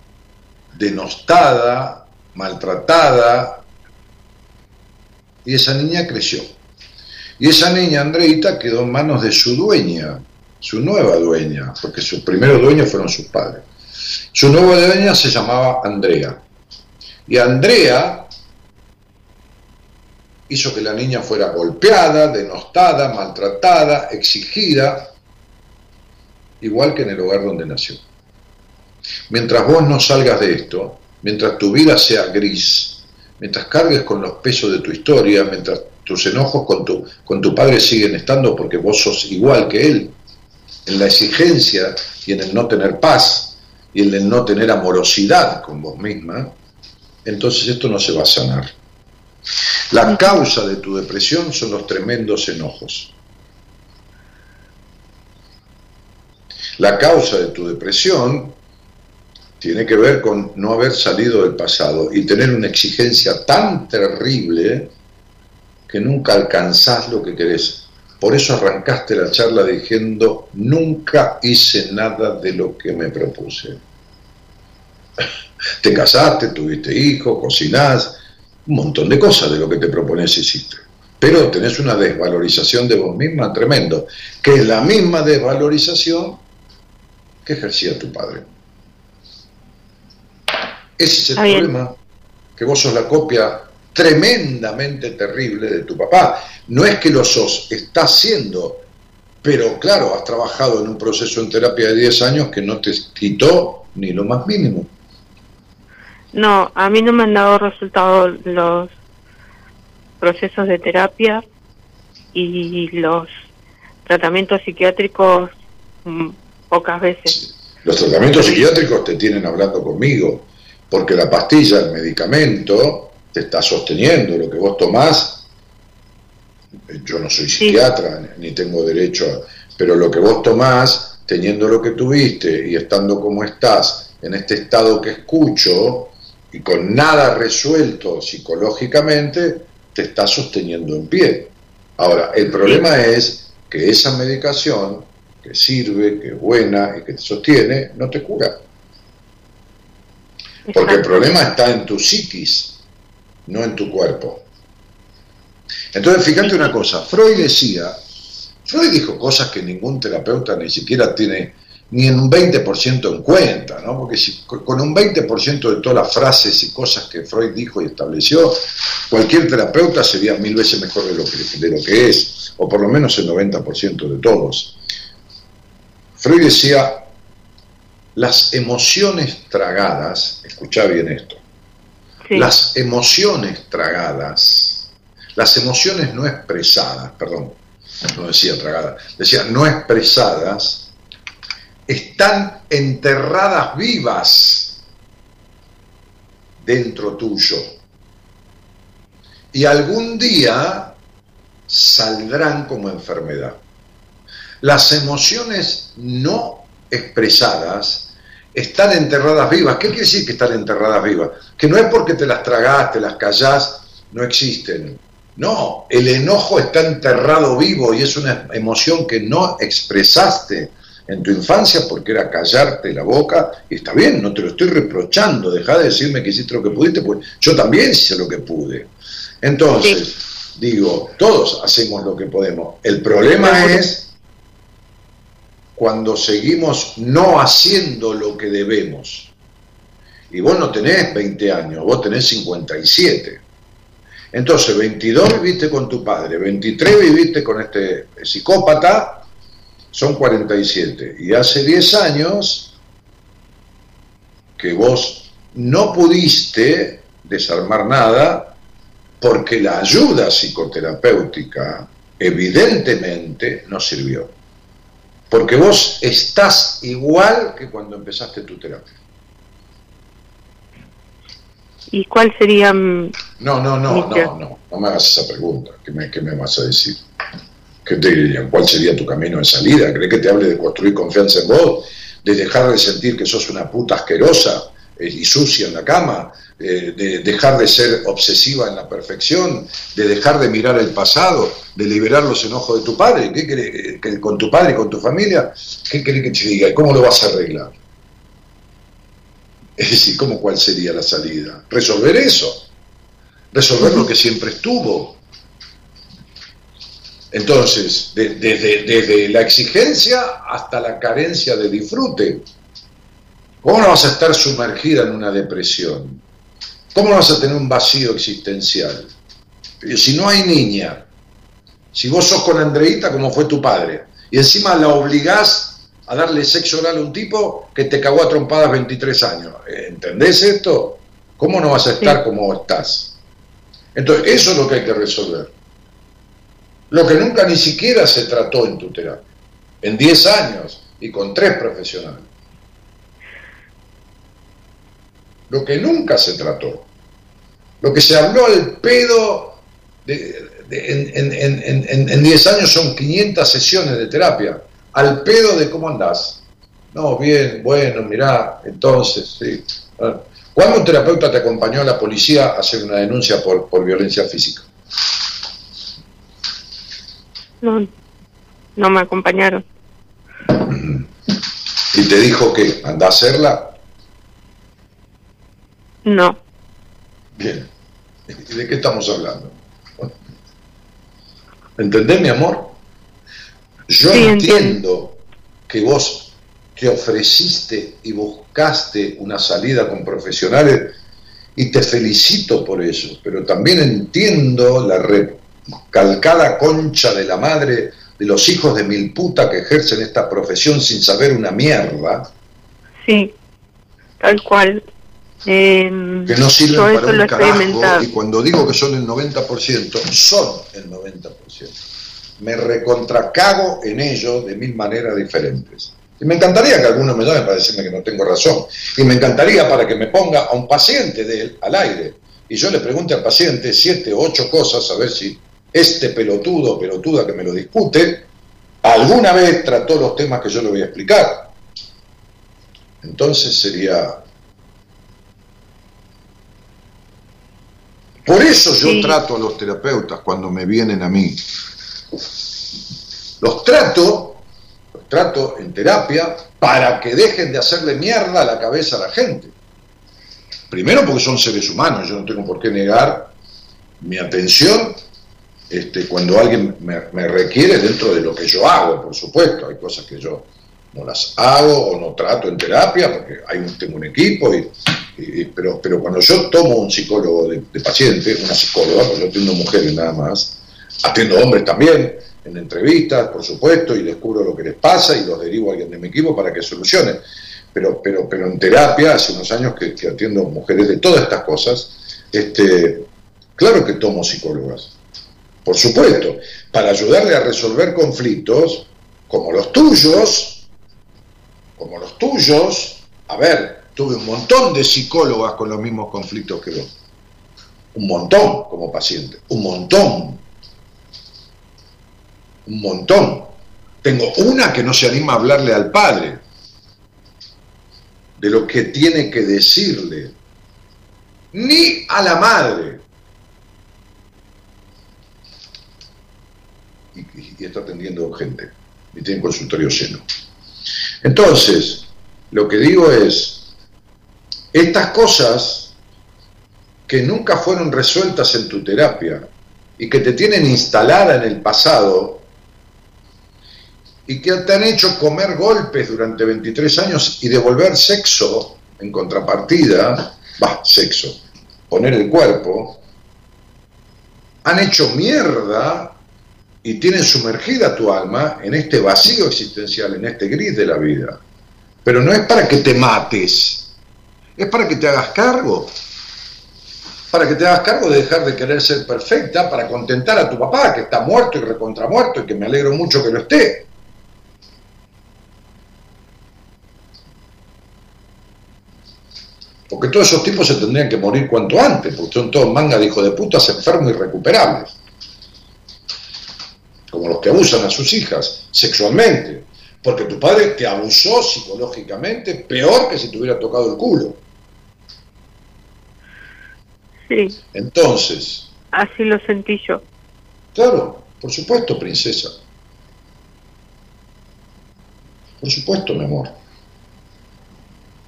denostada, maltratada, y esa niña creció. Y esa niña, Andreita, quedó en manos de su dueña, su nueva dueña, porque sus primeros dueños fueron sus padres. Su nueva dueña se llamaba Andrea. Y Andrea hizo que la niña fuera golpeada, denostada, maltratada, exigida, igual que en el hogar donde nació. Mientras vos no salgas de esto, mientras tu vida sea gris, mientras cargues con los pesos de tu historia, mientras tus enojos con tu, con tu padre siguen estando porque vos sos igual que él, en la exigencia y en el no tener paz y en el no tener amorosidad con vos misma, entonces esto no se va a sanar. La causa de tu depresión son los tremendos enojos. La causa de tu depresión tiene que ver con no haber salido del pasado y tener una exigencia tan terrible que nunca alcanzás lo que querés. Por eso arrancaste la charla diciendo, nunca hice nada de lo que me propuse. Te casaste, tuviste hijos, cocinás, un montón de cosas de lo que te propones hiciste. Pero tenés una desvalorización de vos misma tremendo, que es la misma desvalorización que ejercía tu padre. Ese es el problema, que vos sos la copia tremendamente terrible de tu papá. No es que lo sos, estás siendo, pero claro, has trabajado en un proceso en terapia de 10 años que no te quitó ni lo más mínimo. No, a mí no me han dado resultados los procesos de terapia y los tratamientos psiquiátricos mm, pocas veces. Los tratamientos psiquiátricos te tienen hablando conmigo, porque la pastilla, el medicamento, te está sosteniendo. Lo que vos tomás, yo no soy psiquiatra ni tengo derecho a... Pero lo que vos tomás, teniendo lo que tuviste y estando como estás, en este estado que escucho, y con nada resuelto psicológicamente, te está sosteniendo en pie. Ahora, el problema es que esa medicación que sirve, que es buena y que te sostiene, no te cura. Porque el problema está en tu psiquis, no en tu cuerpo. Entonces, fíjate una cosa, Freud decía, Freud dijo cosas que ningún terapeuta ni siquiera tiene ni en un 20% en cuenta, ¿no? Porque si con un 20% de todas las frases y cosas que Freud dijo y estableció, cualquier terapeuta sería mil veces mejor de lo que, de lo que es, o por lo menos el 90% de todos. Freud decía, las emociones tragadas, escucha bien esto, las emociones tragadas, las emociones no expresadas, perdón, no decía tragadas, decía no expresadas, están enterradas vivas dentro tuyo. Y algún día saldrán como enfermedad. Las emociones no expresadas están enterradas vivas. ¿Qué quiere decir que están enterradas vivas? Que no es porque te las tragaste, las callás, no existen. No, el enojo está enterrado vivo y es una emoción que no expresaste en tu infancia porque era callarte la boca, y está bien, no te lo estoy reprochando, deja de decirme que hiciste lo que pudiste, pues yo también hice lo que pude. Entonces, digo, todos hacemos lo que podemos. El problema es cuando seguimos no haciendo lo que debemos. Y vos no tenés 20 años, vos tenés 57. Entonces, 22 viviste con tu padre, 23 viviste con este psicópata, son 47. Y hace 10 años que vos no pudiste desarmar nada porque la ayuda psicoterapéutica evidentemente no sirvió. Porque vos estás igual que cuando empezaste tu terapia. ¿Y cuál sería... No, no, no, no, no, no me hagas esa pregunta. ¿Qué me, qué me vas a decir? ¿Qué te? ¿Cuál sería tu camino de salida? ¿Crees que te hable de construir confianza en vos? ¿De dejar de sentir que sos una puta asquerosa eh, y sucia en la cama, eh, de dejar de ser obsesiva en la perfección, de dejar de mirar el pasado, de liberar los enojos de tu padre, ¿qué quiere, que con tu padre y con tu familia? ¿Qué quiere que te diga? ¿Cómo lo vas a arreglar? Es decir, ¿cómo cuál sería la salida? Resolver eso, resolver lo que siempre estuvo. Entonces, desde, desde la exigencia hasta la carencia de disfrute. ¿Cómo no vas a estar sumergida en una depresión? ¿Cómo no vas a tener un vacío existencial? Si no hay niña, si vos sos con Andreita como fue tu padre, y encima la obligás a darle sexo oral a un tipo que te cagó a trompadas 23 años. ¿Entendés esto? ¿Cómo no vas a estar como estás? Entonces, eso es lo que hay que resolver. Lo que nunca ni siquiera se trató en tu terapia. En 10 años y con tres profesionales. Lo que nunca se trató. Lo que se habló al pedo en 10 años son 500 sesiones de terapia al pedo de cómo andás. No, bien, bueno, mirá, entonces, sí. ¿Cuándo un terapeuta te acompañó a la policía a hacer una denuncia por, por violencia física? No, no me acompañaron. ¿Y te dijo que anda a hacerla? No. Bien. ¿Y de qué estamos hablando? ¿Entendés, mi amor? Yo entiendo que vos te ofreciste y buscaste una salida con profesionales y te felicito por eso, pero también entiendo la recalcada concha de la madre de los hijos de mil puta que ejercen esta profesión sin saber una mierda. Sí, tal cual. Em, que no sirven para un carajo, y cuando digo que son el 90%, son el 90% me recontracago en ello de mil maneras diferentes. Y me encantaría que alguno me llame para decirme que no tengo razón. Y me encantaría para que me ponga a un paciente de él al aire y yo le pregunte al paciente siete o ocho cosas a ver si este pelotudo o pelotuda que me lo discute alguna vez trató los temas que yo le voy a explicar. Entonces sería... Por eso yo trato a los terapeutas cuando me vienen a mí los trato, los trato en terapia para que dejen de hacerle mierda a la cabeza a la gente. Primero porque son seres humanos, yo no tengo por qué negar mi atención este, cuando alguien me, requiere dentro de lo que yo hago, por supuesto. Hay cosas que yo no las hago o no trato en terapia porque hay un, tengo un equipo, y, pero, pero cuando yo tomo un psicólogo de, paciente, una psicóloga, porque yo atiendo mujeres nada más, atiendo hombres también, en entrevistas, por supuesto, y descubro lo que les pasa y los derivo a alguien de mi equipo para que solucione. Pero, pero, pero en terapia, hace unos años que, atiendo mujeres de todas estas cosas, este, claro que tomo psicólogas, por supuesto, para ayudarle a resolver conflictos como los tuyos, como los tuyos, a ver, tuve un montón de psicólogas con los mismos conflictos que vos, un montón como paciente, un montón, un montón. Tengo una que no se anima a hablarle al padre de lo que tiene que decirle, ni a la madre. Y, está atendiendo gente, y tiene consultorio lleno. Entonces, lo que digo es, estas cosas que nunca fueron resueltas en tu terapia y que te tienen instalada en el pasado, y que te han hecho comer golpes durante 23 años y devolver sexo en contrapartida, va, sexo, poner el cuerpo, han hecho mierda y tienen sumergida tu alma en este vacío existencial, en este gris de la vida. Pero no es para que te mates, es para que te hagas cargo. Para que te hagas cargo de dejar de querer ser perfecta, para contentar a tu papá, que está muerto y recontramuerto y que me alegro mucho que lo esté. Porque todos esos tipos se tendrían que morir cuanto antes, porque son todos mangas de hijos de putas enfermos irrecuperables. Como los que abusan a sus hijas sexualmente. Porque tu padre te abusó psicológicamente peor que si te hubiera tocado el culo. Sí, Entonces, así lo sentí yo. claro, por supuesto, princesa. Por supuesto, mi amor.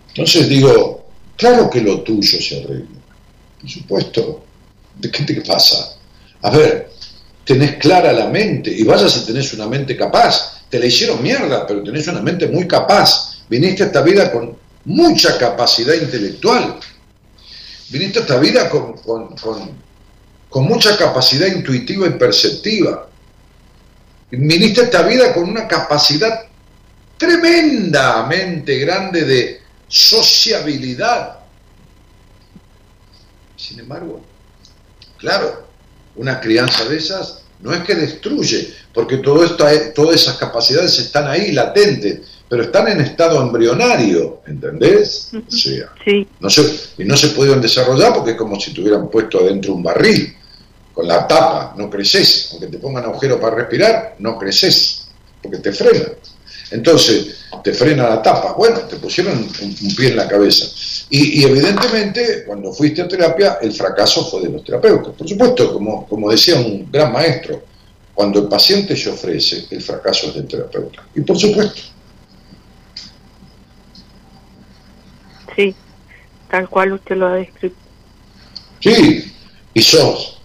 Entonces digo, claro que lo tuyo se arregla. Por supuesto. ¿De qué te pasa? A ver, tenés clara la mente y vaya si tenés una mente capaz. Te la hicieron mierda, pero tenés una mente muy capaz. Viniste a esta vida con mucha capacidad intelectual. Viniste a esta vida con, con, con, con mucha capacidad intuitiva y perceptiva. Viniste a esta vida con una capacidad tremendamente grande de sociabilidad. Sin embargo, claro, una crianza de esas no es que destruye, porque todo esto, todas esas capacidades están ahí latentes, pero están en estado embrionario, ¿entendés? O sea, Sí, no se, y no se pudieron desarrollar porque es como si te hubieran puesto adentro un barril, con la tapa, no creces, aunque te pongan agujero para respirar, no creces, porque te frena. Entonces, te frena la tapa, bueno, te pusieron un, un pie en la cabeza. Y, y evidentemente, cuando fuiste a terapia, el fracaso fue de los terapeutas. Por supuesto, como, como decía un gran maestro, cuando el paciente se ofrece, el fracaso es del terapeuta. Y por supuesto, sí, tal cual usted lo ha descrito. Sí, y sos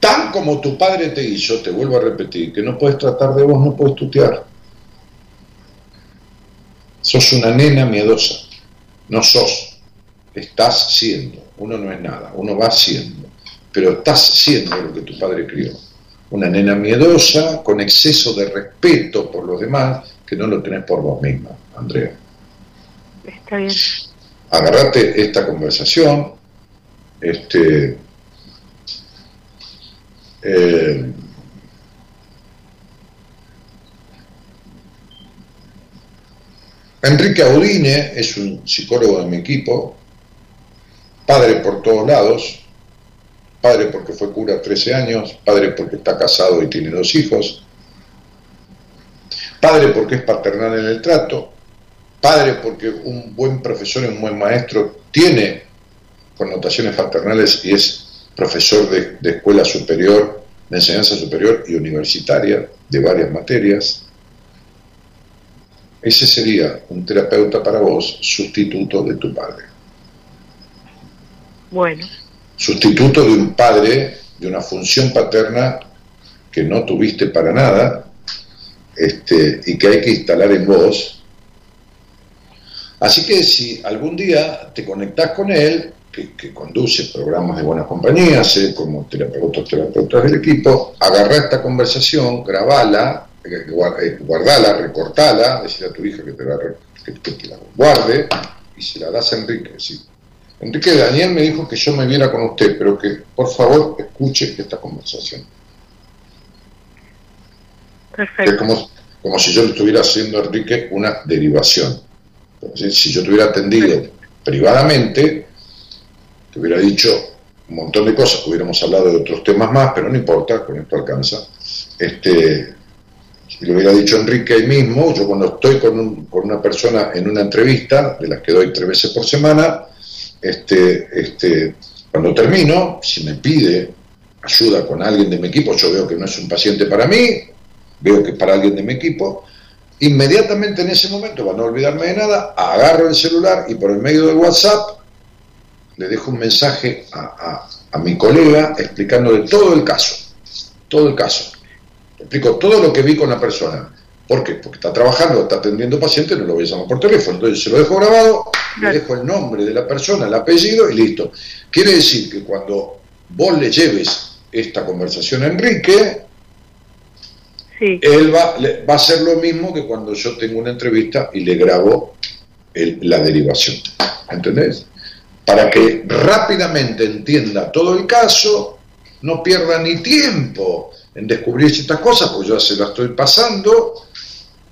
tan como tu padre te hizo, te vuelvo a repetir, que no puedes tratar de vos, no puedes tutear. Sos una nena miedosa, no sos, estás siendo, uno no es nada, uno va siendo, pero estás siendo lo que tu padre crió. Una nena miedosa, con exceso de respeto por los demás, que no lo tenés por vos misma, Andrea. Está bien. agarrate esta conversación, este, eh, Enrique Audine es un psicólogo de mi equipo, padre por todos lados, padre porque fue cura 13 años, padre porque está casado y tiene dos hijos, padre porque es paternal en el trato, padre porque un buen profesor y un buen maestro tiene connotaciones paternales y es profesor de, de, escuela superior, de enseñanza superior y universitaria de varias materias. Ese sería un terapeuta para vos, sustituto de tu padre. Bueno, Sustituto de un padre, de una función paterna que no tuviste para nada este, y que hay que instalar en vos. Así que si algún día te conectás con él, que, que conduce programas de buenas compañías, eh, como terapeutas, terapeutas del equipo, agarrá esta conversación, grabala, guardala, recortala, decirle a tu hija que te la, que, que te la guarde y se la das a Enrique. sí. Enrique Daniel me dijo que yo me viera con usted, pero que por favor escuche esta conversación. Que es perfecto. como, como si yo le estuviera haciendo a Enrique una derivación. Entonces, si yo te hubiera atendido privadamente, te hubiera dicho un montón de cosas, hubiéramos hablado de otros temas más, pero no importa, con esto alcanza. Este, si le hubiera dicho Enrique ahí mismo, yo cuando estoy con, un- con una persona en una entrevista, de las que doy tres veces por semana, este, este, cuando termino, si me pide ayuda con alguien de mi equipo, yo veo que no es un paciente para mí, veo que es para alguien de mi equipo, inmediatamente en ese momento, para no olvidarme de nada, agarro el celular y por el medio del WhatsApp le dejo un mensaje a, a- a mi colega explicándole todo el caso, todo el caso. Explico todo lo que vi con la persona. ¿Por qué? Porque está trabajando, está atendiendo pacientes, no lo voy a llamar por teléfono. Entonces se lo dejo grabado, le dejo el nombre de la persona, el apellido y listo. Quiere decir que cuando vos le lleves esta conversación a Enrique, Sí, él va, a hacer lo mismo que cuando yo tengo una entrevista y le grabo el- la derivación. ¿Entendés? Para que rápidamente entienda todo el caso, no pierda ni tiempo en descubrir ciertas cosas, porque yo ya se la estoy pasando,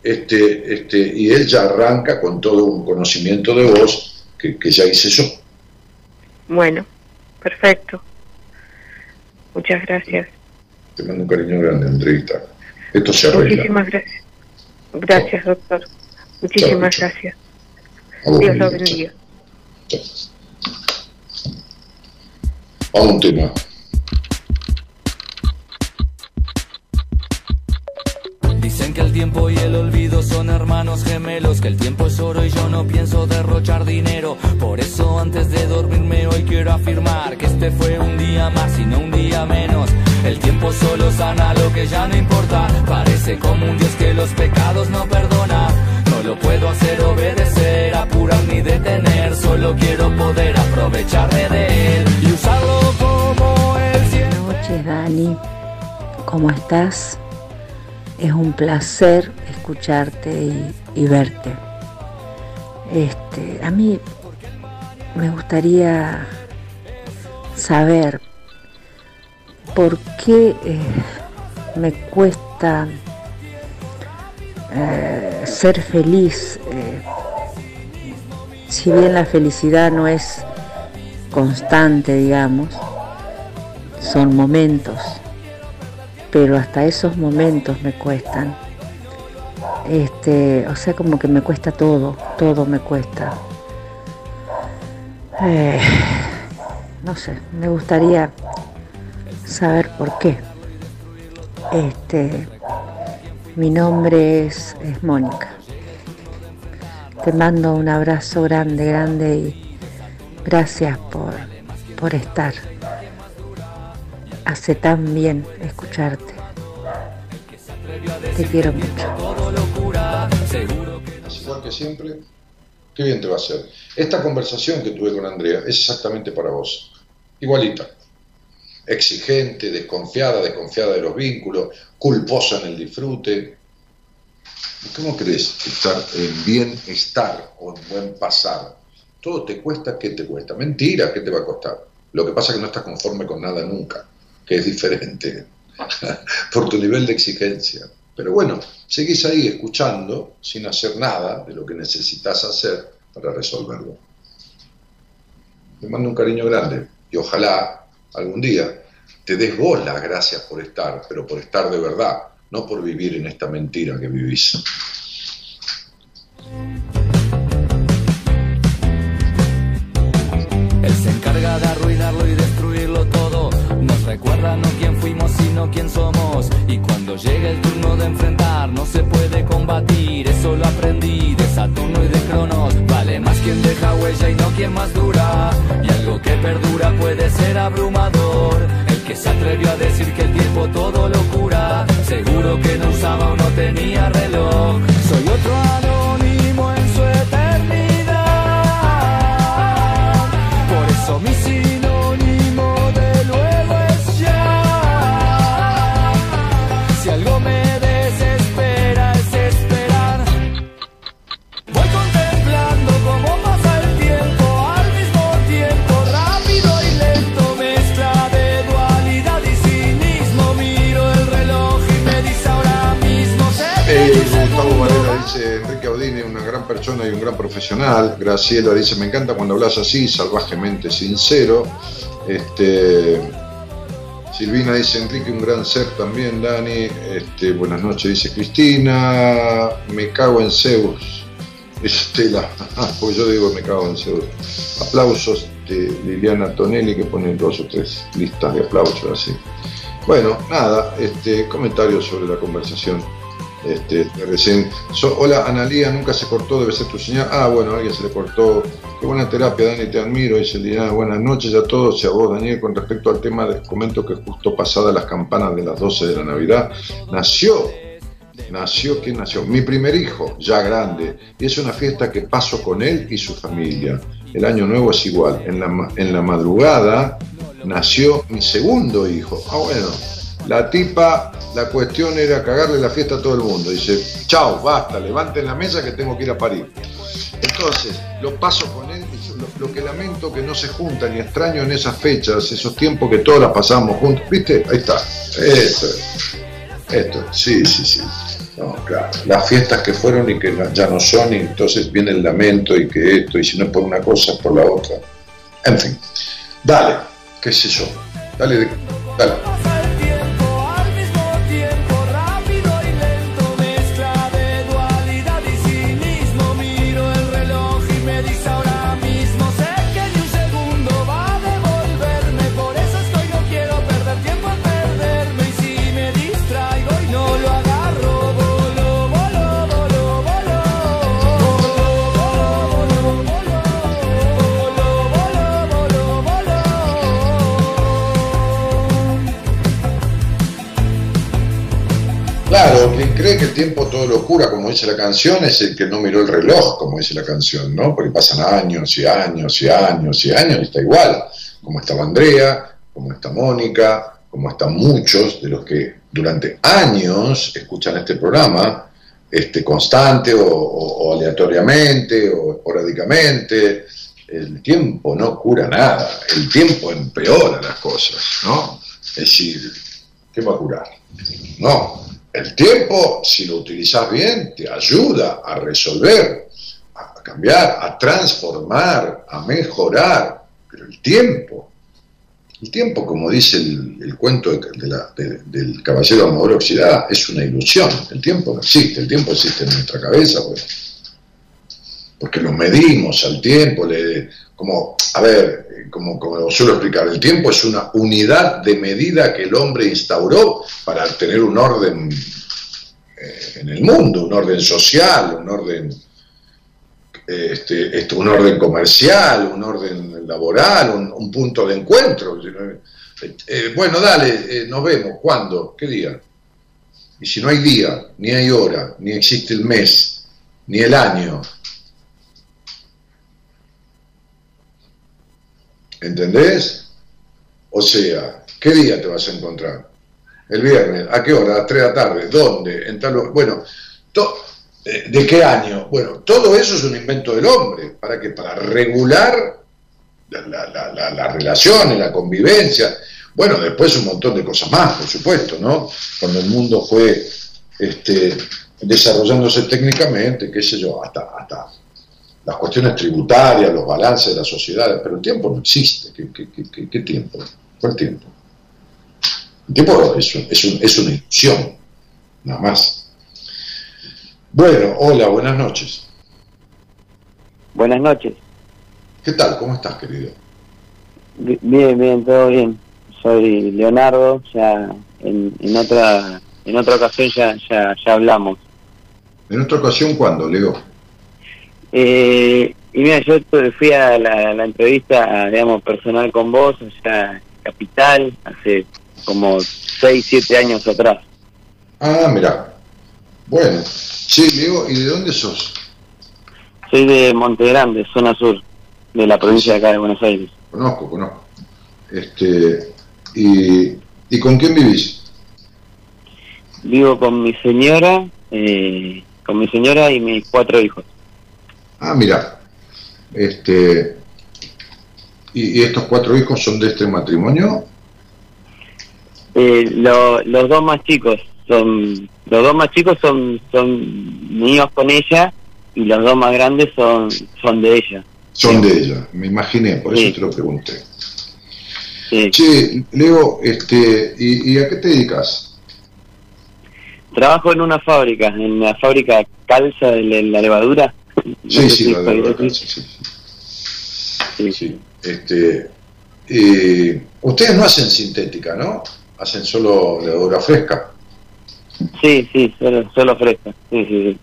este, este, y él ya arranca con todo un conocimiento de voz que, que ya hice yo. bueno, perfecto. Muchas gracias. Te mando un cariño grande, Andreita. Esto se arregla. Muchísimas gracias. Gracias, doctor. Muchísimas Chao, gracias. Dios lo bendiga. A un tema. Que el tiempo y el olvido son hermanos gemelos, que el tiempo es oro y yo no pienso derrochar dinero. Por eso antes de dormirme hoy quiero afirmar que este fue un día más y no un día menos. El tiempo solo sana lo que ya no importa. Parece como un Dios que los pecados no perdona. No lo puedo hacer obedecer, apurar ni detener. Solo quiero poder aprovecharme de él y usarlo como él Buenas noches, Dani. ¿Cómo estás? Es un placer escucharte y, verte. Este, a mí me gustaría saber por qué eh, me cuesta eh, ser feliz. eh, si bien la felicidad no es constante, digamos, son momentos, pero hasta esos momentos me cuestan. Este, o sea, como que me cuesta todo, todo me cuesta. Eh, no sé, me gustaría saber por qué. Este, mi nombre es, es Mónica. Te mando un abrazo grande, grande y gracias por, por estar. Hace tan bien escucharte. Te quiero mucho. Es igual que siempre, qué bien te va a hacer. Esta conversación que tuve con Andrea es exactamente para vos. Igualita. Exigente, desconfiada, desconfiada de los vínculos, culposa en el disfrute. ¿Y ¿Cómo crees estar en bienestar o en buen pasar? Todo te cuesta, ¿qué te cuesta? Mentira, ¿qué te va a costar? Lo que pasa es que no estás conforme con nada nunca, que es diferente por tu nivel de exigencia. Pero bueno, seguís ahí escuchando sin hacer nada de lo que necesitas hacer para resolverlo. Te mando un cariño grande y ojalá algún día te des vos las gracias por estar, pero por estar de verdad, no por vivir en esta mentira que vivís. Él se encarga de arruinarlo y destruirlo recuerda no quién fuimos, sino quién somos. Y cuando llega el turno de enfrentar, no se puede combatir. Eso lo aprendí de Saturno y de Cronos. Vale más quien deja huella y no quien más dura. Y algo que perdura puede ser abrumador. El que se atrevió a decir que el tiempo todo lo cura. Seguro que no usaba o no tenía reloj. Soy otro Enrique Audini, una gran persona y un gran profesional. Graciela dice, me encanta cuando hablas así, salvajemente sincero. Este, Silvina dice, Enrique, un gran ser también, Dani. Este, buenas noches, dice Cristina. Me cago en Zeus. Estela, pues yo digo me cago en Zeus. Aplausos de Liliana Tonelli que pone dos o tres listas de aplausos así. Bueno, nada, este, comentarios sobre la conversación. Este, recién. So- hola, Analía, nunca se cortó, debe ser tu señal. Ah, bueno, alguien se le cortó. Qué buena terapia, Dani, te admiro. Dice Liliana, buenas noches a todos y a vos, Daniel. Con respecto al tema, les comento que justo pasadas las campanas de las 12 de la Navidad, nació, nació, ¿quién nació? Mi primer hijo, ya grande. Y es una fiesta que paso con él y su familia. El año nuevo es igual. En la, en la madrugada nació mi segundo hijo. Ah, bueno. La tipa, la cuestión era cagarle la fiesta a todo el mundo. Dice, chao, basta, levanten la mesa que tengo que ir a parir. Entonces, lo paso con él, lo, que lamento que no se juntan y extraño en esas fechas, esos tiempos que todas las pasamos juntos. ¿Viste? Ahí está. Esto es. Esto es. Sí, sí, sí. Claro. Las fiestas que fueron y que ya no son, y entonces viene el lamento y que esto, y si no es por una cosa, es por la otra. En fin. Dale, qué sé yo. Dale, dale. Tiempo todo lo cura, como dice la canción, es el que no miró el reloj, como dice la canción, ¿no? Porque pasan años y años y años y años y está igual, como estaba Andrea, como está Mónica, como están muchos de los que durante años escuchan este programa, este, constante o, aleatoriamente o esporádicamente. El tiempo no cura nada, el tiempo empeora las cosas, ¿no? Es decir, ¿qué va a curar? No, el tiempo, si lo utilizas bien, te ayuda a resolver, a cambiar, a transformar, a mejorar, pero el tiempo el tiempo, como dice el, cuento del caballero Amador Oxidada, es una ilusión. El tiempo no existe, el tiempo existe en nuestra cabeza, pues. Porque lo medimos al tiempo, le, como, a ver, como, como lo suelo explicar, el tiempo es una unidad de medida que el hombre instauró para tener un orden eh, en el mundo, un orden social, un orden este, un orden comercial, un orden laboral, un, punto de encuentro. Eh, bueno, dale, eh, nos vemos. ¿Cuándo? ¿Qué día? Y si no hay día, ni hay hora, ni existe el mes, ni el año, ¿entendés? O sea, ¿qué día te vas a encontrar? El viernes, ¿a qué hora? A las 3 de la tarde, ¿dónde? En tal... Bueno, ¿De qué año? Bueno, todo eso es un invento del hombre. ¿Para qué? Para regular la, la, relación, la convivencia. Bueno, después un montón de cosas más, por supuesto, ¿no? Cuando el mundo fue este, desarrollándose técnicamente, qué sé yo, hasta, hasta las cuestiones tributarias, los balances de las sociedades, pero el tiempo no existe. ¿Qué, tiempo? ¿Cuál tiempo? El tiempo es, es, es una ilusión, nada más. Bueno, hola, buenas noches. Buenas noches. ¿Qué tal? ¿Cómo estás, querido? Bien, bien, todo bien. Soy Leonardo, ya en, en otra en otra ocasión ya, ya, ya hablamos. ¿En otra ocasión cuándo, Leo? Eh, y mira, yo fui a la, la, entrevista, digamos, personal con vos, sea, Capital, hace como 6, 7 años atrás. Ah, mira. Bueno, Sí, Diego, ¿y de dónde sos? Soy de Monte Grande, zona sur, de la provincia de acá de Buenos Aires. Conozco, conozco. Este, ¿y, ¿y con quién vivís? Vivo con mi señora, eh, con mi señora y mis cuatro hijos. Ah, mira. Este, ¿y, estos cuatro hijos son de este matrimonio? Eh, los dos más chicos son los dos más chicos son son niños con ella y los dos más grandes son son de ella son de ella me imaginé por eso te lo pregunté sí. Leo este ¿y, a qué te dedicas trabajo en una fábrica en la fábrica calza de la levadura sí sí, la sí, sí, sí. este eh, ustedes no hacen sintética no hacen solo levadura fresca Sí, sí, solo, solo fresca. Sí, sí, sí.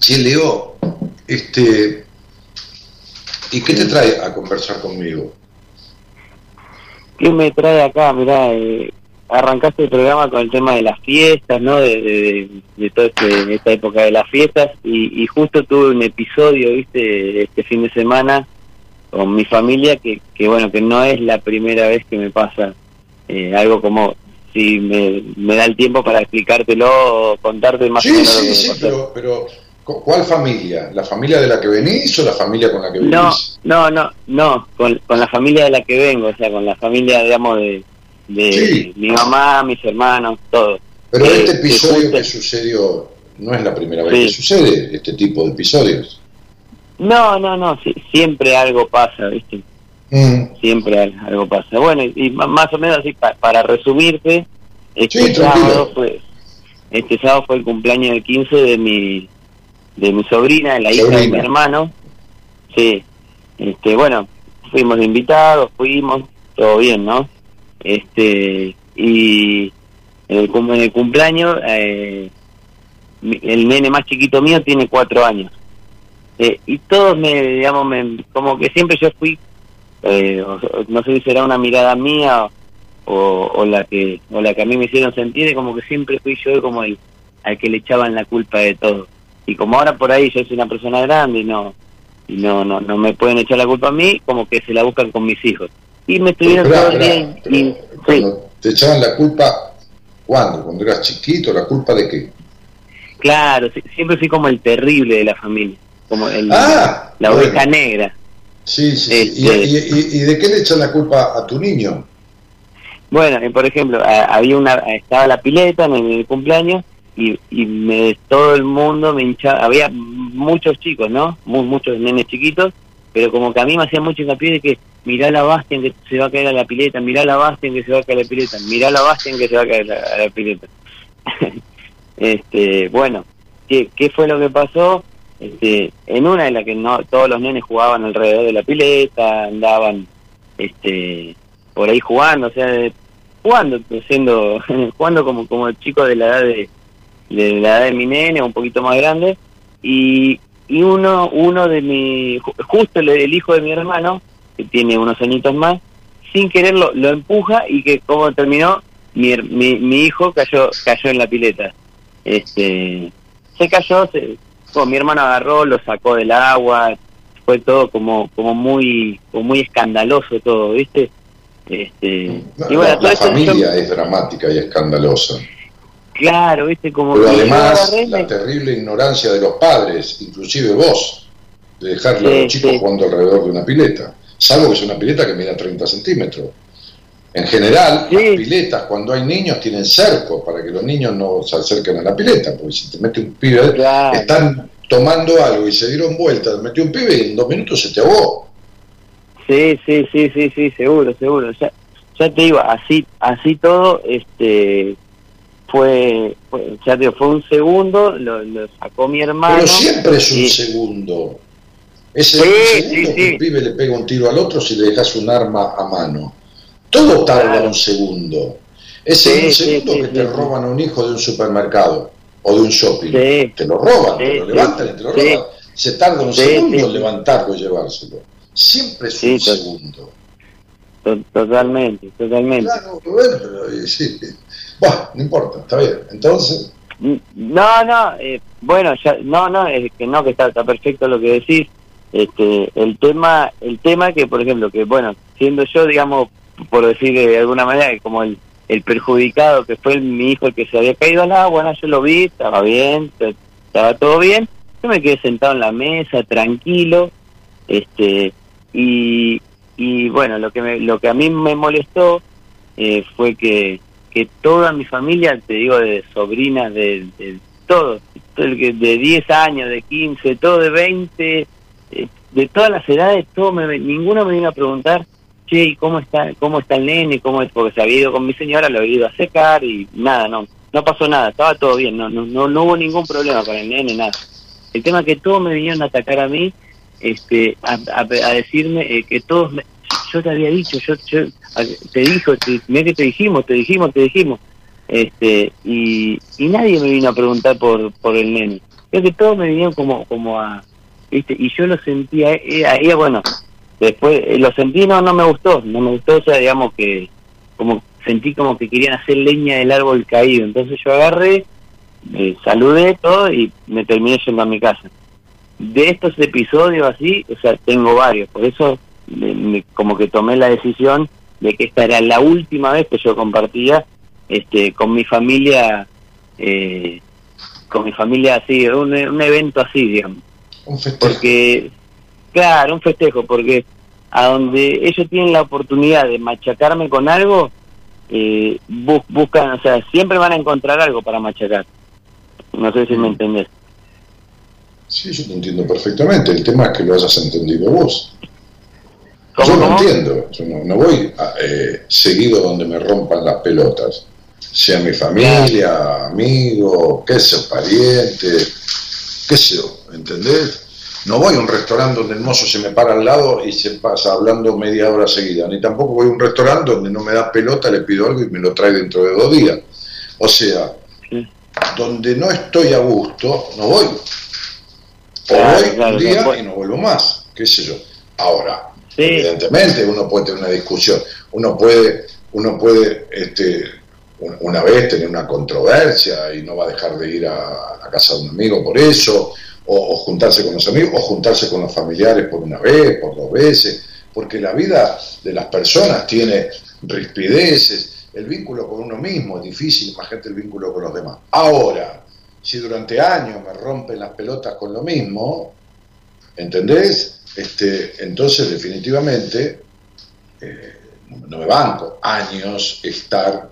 Che, Leo, este, ¿y qué te trae a conversar conmigo? ¿Qué me trae acá? Mirá, eh, arrancaste el programa con el tema de las fiestas, ¿no? De, de, de toda este, esta época de las fiestas y, y, justo tuve un episodio, ¿viste? Este fin de semana con mi familia que, que bueno, que no es la primera vez que me pasa eh, algo como si me, da el tiempo para explicártelo o contarte más sí, o menos sí, sí, pero, pero ¿cuál familia? ¿La familia de la que venís o la familia con la que venís? No, no, no, no con, con la familia de la que vengo, o sea, con la familia, digamos, de, de mi mamá, mis hermanos, todo. Pero eh, este episodio que, sucedió no es la primera vez que sucede este tipo de episodios. No, no, no, siempre algo pasa, ¿viste? Mm. Siempre algo pasa. Bueno, y, más o menos así, para resumirte, este sábado fue este sábado fue el cumpleaños de 15 de mi de mi sobrina, la hija de mi hermano. Sí. Este, bueno, fuimos invitados, fuimos, todo bien, ¿no? Este, y en el, cumpleaños, eh, el nene más chiquito mío tiene cuatro años. Eh, y todos me, digamos, me, como que siempre yo fui eh, no sé si será una mirada mía o, la que o la que a mí me hicieron sentir, como que siempre fui yo como el al que le echaban la culpa de todo. Y como ahora por ahí yo soy una persona grande y no y no no no me pueden echar la culpa a mí, como que se la buscan con mis hijos. Y me estuvieron todo el día y, te echaban la culpa ¿cuándo? Cuando eras chiquito, la culpa de qué? Claro, siempre fui como el terrible de la familia, como el, ah, la oveja negra. Sí, sí, este, ¿Y, de qué le echan la culpa a tu niño? Bueno, por ejemplo, había una, estaba la pileta en el cumpleaños y, y me, todo el mundo me hinchaba, había muchos chicos, ¿no? muchos nenes chiquitos, pero como que a mí me hacía mucho hincapié de que mirá la Bastian que se va a caer a la pileta, mirá la Bastian que se va a caer a la pileta, mirá la Bastian que se va a caer a la, pileta. este, bueno, ¿qué, ¿qué fue lo que pasó? Este, en una de las que no todos los nenes jugaban alrededor de la pileta, andaban este por ahí jugando, o sea, jugando, siendo jugando como como chico de la edad de, de la edad de mi nene, un poquito más grande, y, y uno uno de mi justo el, el hijo de mi hermano, que tiene unos añitos más, sin quererlo lo empuja y que como terminó mi, mi, mi hijo cayó cayó en la pileta. Este se cayó, se, mi hermano agarró, lo sacó del agua, fue todo como como muy como muy escandaloso todo, ¿viste? Este, y bueno, la, familia es dramática y escandalosa. Claro, ¿viste? Como Pero además la terrible ignorancia de los padres, inclusive vos, de dejarle a los chicos jugando alrededor de una pileta, salvo que es una pileta que mide 30 centímetros. En general, las piletas cuando hay niños tienen cerco para que los niños no se acerquen a la pileta, porque si te mete un pibe, están tomando algo y se dieron vuelta, te metió un pibe y en dos minutos se te ahogó. Sí, sí, sí, sí, sí, seguro, seguro. Ya, ya te digo, así, así todo, este, fue, ya te digo, fue un segundo, lo, sacó mi hermano. Pero siempre es un segundo. Ese segundo que el pibe le pega un tiro al otro si le dejas un arma a mano. Todo tarda un segundo. Ese un segundo que te roban a un hijo de un supermercado o de un shopping. Te lo roban, te lo levantan y te lo roban. Se tarda un segundo en levantarlo y llevárselo. Siempre es un segundo. Totalmente, totalmente. Claro, bueno, sí. Bueno, no importa, está bien. Entonces. No, no, eh, bueno, ya, no, no, es que no, que está, está perfecto lo que decís. Este, el tema, el tema que, por ejemplo, que bueno, siendo yo, digamos, por decir de alguna manera, como el, el perjudicado que fue mi hijo el que se había caído al agua, bueno, yo lo vi, estaba bien, estaba todo bien, yo me quedé sentado en la mesa, tranquilo, este, y, y bueno, lo que me, lo que a mí me molestó eh, fue que, que toda mi familia, te digo, de sobrinas, de, de todo, de 10 años, de 15, todo de 20, eh, de todas las edades, todo me, ninguno me vino a preguntar che, ¿y cómo está, cómo está el nene? ¿Cómo es? Porque se había ido con mi señora, lo había ido a secar y nada, no, no pasó nada, estaba todo bien, no, no, no, hubo ningún problema con el nene, nada. El tema es que todos me vinieron a atacar a mí, este, a, decirme eh, que todos, yo te había dicho, yo, yo te dijo, mira que te dijimos, te dijimos, te dijimos, este, y, y nadie me vino a preguntar por, por el nene. Creo que todos me vinieron como, como a, ¿viste? y yo lo sentía, ahí, bueno, Después eh, lo sentí, no, no me gustó, no me gustó, o sea, digamos que como sentí como que querían hacer leña del árbol caído. Entonces yo agarré, eh, saludé todo y me terminé yendo a mi casa. De estos episodios así, o sea, tengo varios, por eso como que tomé la decisión de que esta era la última vez que yo compartía este con mi familia, eh, con mi familia así, un, un evento así, digamos. Un Porque Claro, un festejo, porque a donde ellos tienen la oportunidad de machacarme con algo, eh, buscan, o sea, siempre van a encontrar algo para machacar. No sé si me mm. entendés. Sí, yo te entiendo perfectamente. El tema es que lo hayas entendido vos. Yo no entiendo. Yo no, voy eh, seguido donde me rompan las pelotas. Sea mi familia, amigo, qué sé pariente, qué sé yo, ¿entendés? No voy a un restaurante donde el mozo se me para al lado y se pasa hablando media hora seguida, ni tampoco voy a un restaurante donde no me da pelota, le pido algo y me lo trae dentro de dos días. O sea, donde no estoy a gusto, no voy. O voy un día y no vuelvo más, qué sé yo. Ahora, evidentemente uno puede tener una discusión, uno puede uno puede este, una vez tener una controversia y no va a dejar de ir a la casa de un amigo por eso, o, juntarse con los amigos, o juntarse con los familiares por una vez, por dos veces, porque la vida de las personas tiene rispideces, el vínculo con uno mismo es difícil, imagínate el vínculo con los demás. Ahora, si durante años me rompen las pelotas con lo mismo, ¿entendés? Este, entonces definitivamente eh, no me banco años estar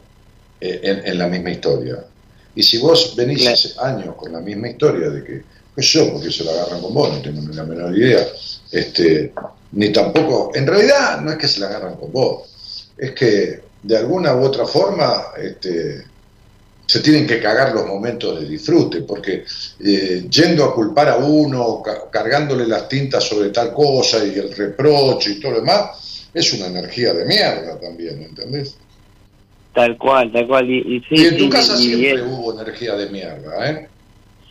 eh, en, la misma historia. Y si vos venís hace años con la misma historia de que, pues yo, porque se la agarran con vos, no tengo ni la menor idea, este, ni tampoco, en realidad no es que se la agarran con vos, es que de alguna u otra forma este, se tienen que cagar los momentos de disfrute, porque eh, yendo a culpar a uno, cargándole las tintas sobre tal cosa y el reproche y todo lo demás, es una energía de mierda también, ¿entendés? Tal cual, tal cual. Y, en tu casa siempre hubo energía de mierda, ¿eh?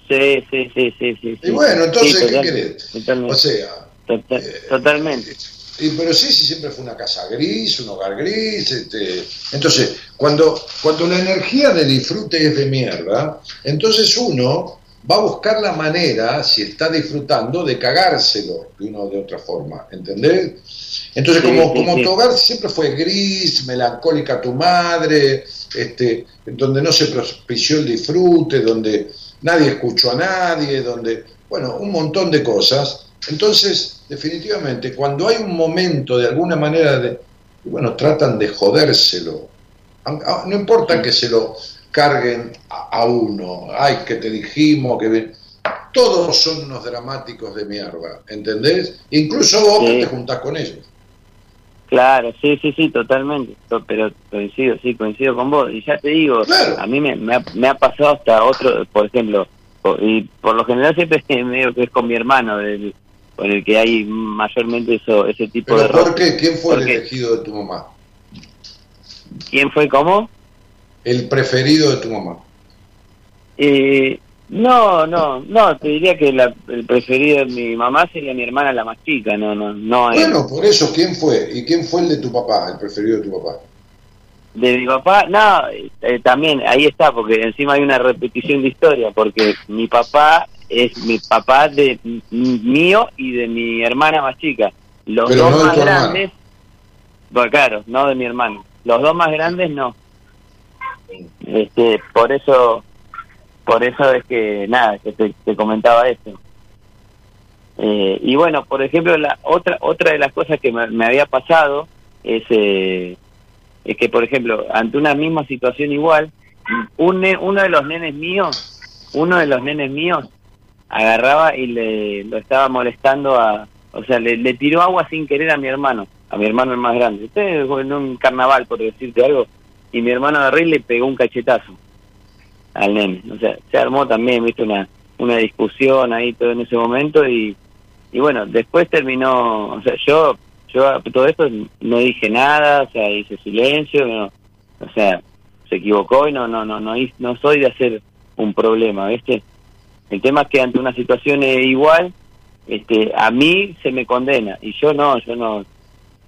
Sí, sí, sí, sí. sí y bueno, entonces, ¿qué querés? O sea... Eh, totalmente. Y, pero sí, sí, siempre fue una casa gris, un hogar gris. Este, entonces, cuando, cuando la energía de disfrute es de mierda, entonces uno va a buscar la manera, si está disfrutando, de cagárselo de una o de otra forma, ¿entendés? Entonces, como, como tu hogar siempre fue gris, melancólica tu madre, este, donde no se propició el disfrute, donde nadie escuchó a nadie, donde, bueno, un montón de cosas. Entonces, definitivamente, cuando hay un momento de alguna manera de, bueno, tratan de jodérselo, no importa que se lo carguen a, uno, ay, que te dijimos, que... Todos son unos dramáticos de mierda, ¿entendés? Incluso vos que te juntás con ellos. Claro, sí, sí, sí, totalmente. Pero coincido, sí, coincido con vos. Y ya te digo, a mí me, me, ha, pasado hasta otro, por ejemplo, y por lo general siempre medio que es con mi hermano, con el que hay mayormente eso, ese tipo de... ¿Por qué? ¿Quién fue el elegido de tu mamá? ¿Quién fue cómo? El preferido de tu mamá. Eh, no, no, no, te diría que el preferido de mi mamá sería mi hermana la más chica, no, no, no. Bueno, por eso, ¿quién fue? ¿Y quién fue el de tu papá, el preferido de tu papá? De mi papá, no, eh, también, ahí está, porque encima hay una repetición de historia, porque mi papá es mi papá de mío y de mi hermana más chica. Los dos más grandes, bueno, claro, no de mi hermano. Los dos más grandes no. Este, por eso por eso es que nada que te, comentaba esto. Eh, y bueno por ejemplo la otra otra de las cosas que me, había pasado es eh, es que por ejemplo ante una misma situación igual un uno de los nenes míos uno de los nenes míos agarraba y le lo estaba molestando a o sea le, tiró agua sin querer a mi hermano a mi hermano el más grande. En un carnaval por decirte algo y mi hermano de rey le pegó un cachetazo al nene. O sea, se armó también, viste, una, una discusión ahí todo en ese momento y, y bueno, después terminó, o sea, yo, yo todo esto no dije nada, o sea, hice silencio, o sea, se equivocó y no, no, no, no, no soy de hacer un problema, ¿viste? El tema es que ante una situación igual, este, a mí se me condena y yo no, yo no,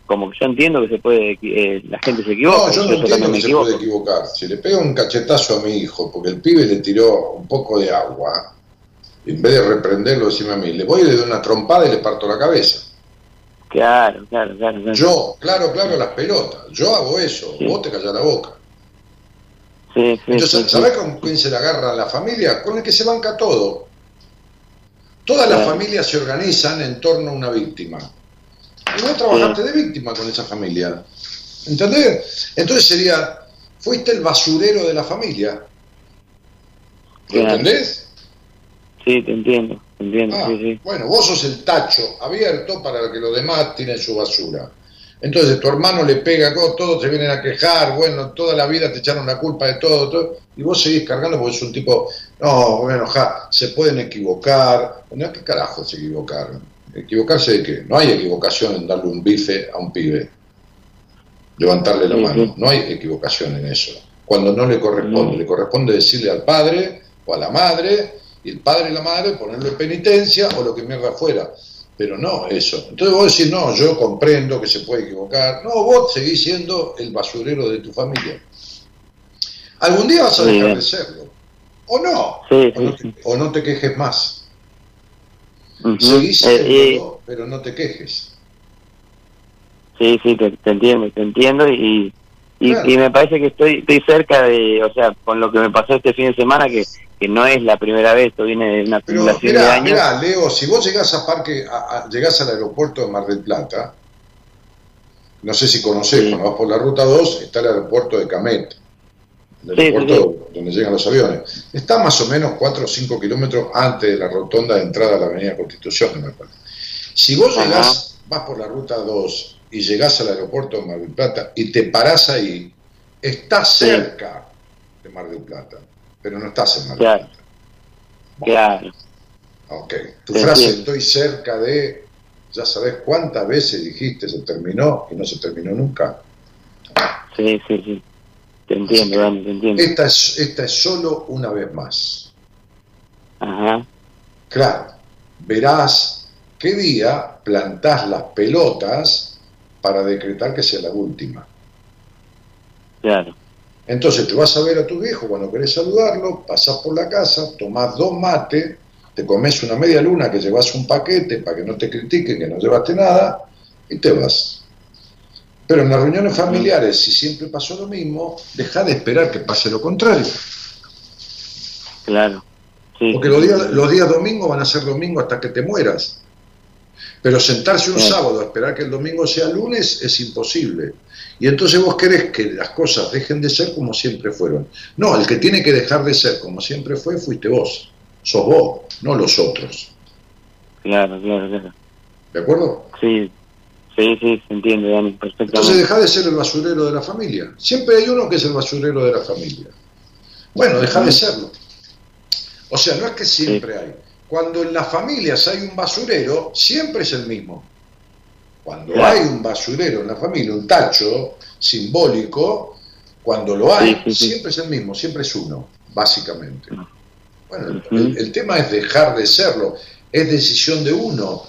como que yo entiendo que se puede, eh, la gente se equivoca. No, yo no entiendo que se puede equivocar. Si le pego un cachetazo a mi hijo porque el pibe le tiró un poco de agua, en vez de reprenderlo, decirme a mí, le voy de una trompada y le parto la cabeza. Claro, claro, claro. Yo, claro, claro, las pelotas. Yo hago eso, vos te callas la boca. Sí, sí, Entonces, ¿sabés con quién se le agarra la familia? Con el que se banca todo. Todas las familias se organizan en torno a una víctima y vos trabajaste de víctima con esa familia. ¿Entendés? Entonces sería, fuiste el basurero de la familia. ¿Entendés? Sí, te entiendo, te entiendo. Ah, bueno, vos sos el tacho abierto para que los demás tienen su basura. Entonces tu hermano le pega, todos te vienen a quejar, bueno, toda la vida te echaron la culpa de todo, todo y vos seguís cargando porque es un tipo, no, bueno, ja, se pueden equivocar. Bueno, ¿qué carajo se equivocaron? ¿Equivocarse de qué? No hay equivocación en darle un bife a un pibe, levantarle la mano, no hay equivocación en eso. Cuando no le corresponde, le corresponde decirle al padre o a la madre, y el padre y la madre ponerle penitencia o lo que mierda fuera. Pero no eso. Entonces vos decís, no, yo comprendo que se puede equivocar. No, vos seguís siendo el basurero de tu familia. Algún día vas a dejar de serlo. O no. o, no te, quejes más. Seguís eh, pero no te quejes. Sí, sí, te, entiendo, te entiendo y, y, me parece que estoy, estoy cerca de, o sea, con lo que me pasó este fin de semana, que, que no es la primera vez, esto viene de una acumulación de años. Mirá, Leo, si vos llegás a Parque, llegás al aeropuerto de Mar del Plata, no sé si conocés, cuando vas por la ruta 2, está el aeropuerto de Camet, el aeropuerto donde llegan los aviones. Está más o menos 4 o 5 kilómetros antes de la rotonda de entrada a la Avenida Constitución, me parece. Si vos llegás, vas por la ruta 2 y llegás al aeropuerto de Mar del Plata y te parás ahí, estás cerca de Mar del Plata, pero no estás en Mar del Plata. Claro. Ok. Tu frase estoy cerca de, ya sabes cuántas veces dijiste se terminó y no se terminó nunca. Sí, sí, sí. Te entiendo, Dani, te entiendo. Esta es, esta es solo una vez más. Ajá. Claro, verás qué día plantás las pelotas para decretar que sea la última. Claro. Entonces te vas a ver a tu viejo cuando querés saludarlo, pasás por la casa, tomás dos mates, te comes una media luna que llevas un paquete para que no te critiquen que no llevaste nada y te vas. Pero en las reuniones familiares, si siempre pasó lo mismo, deja de esperar que pase lo contrario. Claro. Porque los días, los días domingos van a ser domingos hasta que te mueras. Pero sentarse un sábado a esperar que el domingo sea lunes es imposible. Y entonces vos querés que las cosas dejen de ser como siempre fueron. No, el que tiene que dejar de ser como siempre fue fuiste vos. Sos vos, no los otros. Claro, claro, claro. ¿De acuerdo? Sí, sí, sí, se entiende, Dani, perfectamente. Entonces deja de ser el basurero de la familia. Siempre hay uno que es el basurero de la familia. Bueno, deja de serlo. O sea, no es que siempre hay cuando en las familias hay un basurero, siempre es el mismo. Cuando hay un basurero en la familia, un tacho simbólico, cuando lo hay, siempre es el mismo, siempre es uno, básicamente. Bueno, el, tema es dejar de serlo, es decisión de uno.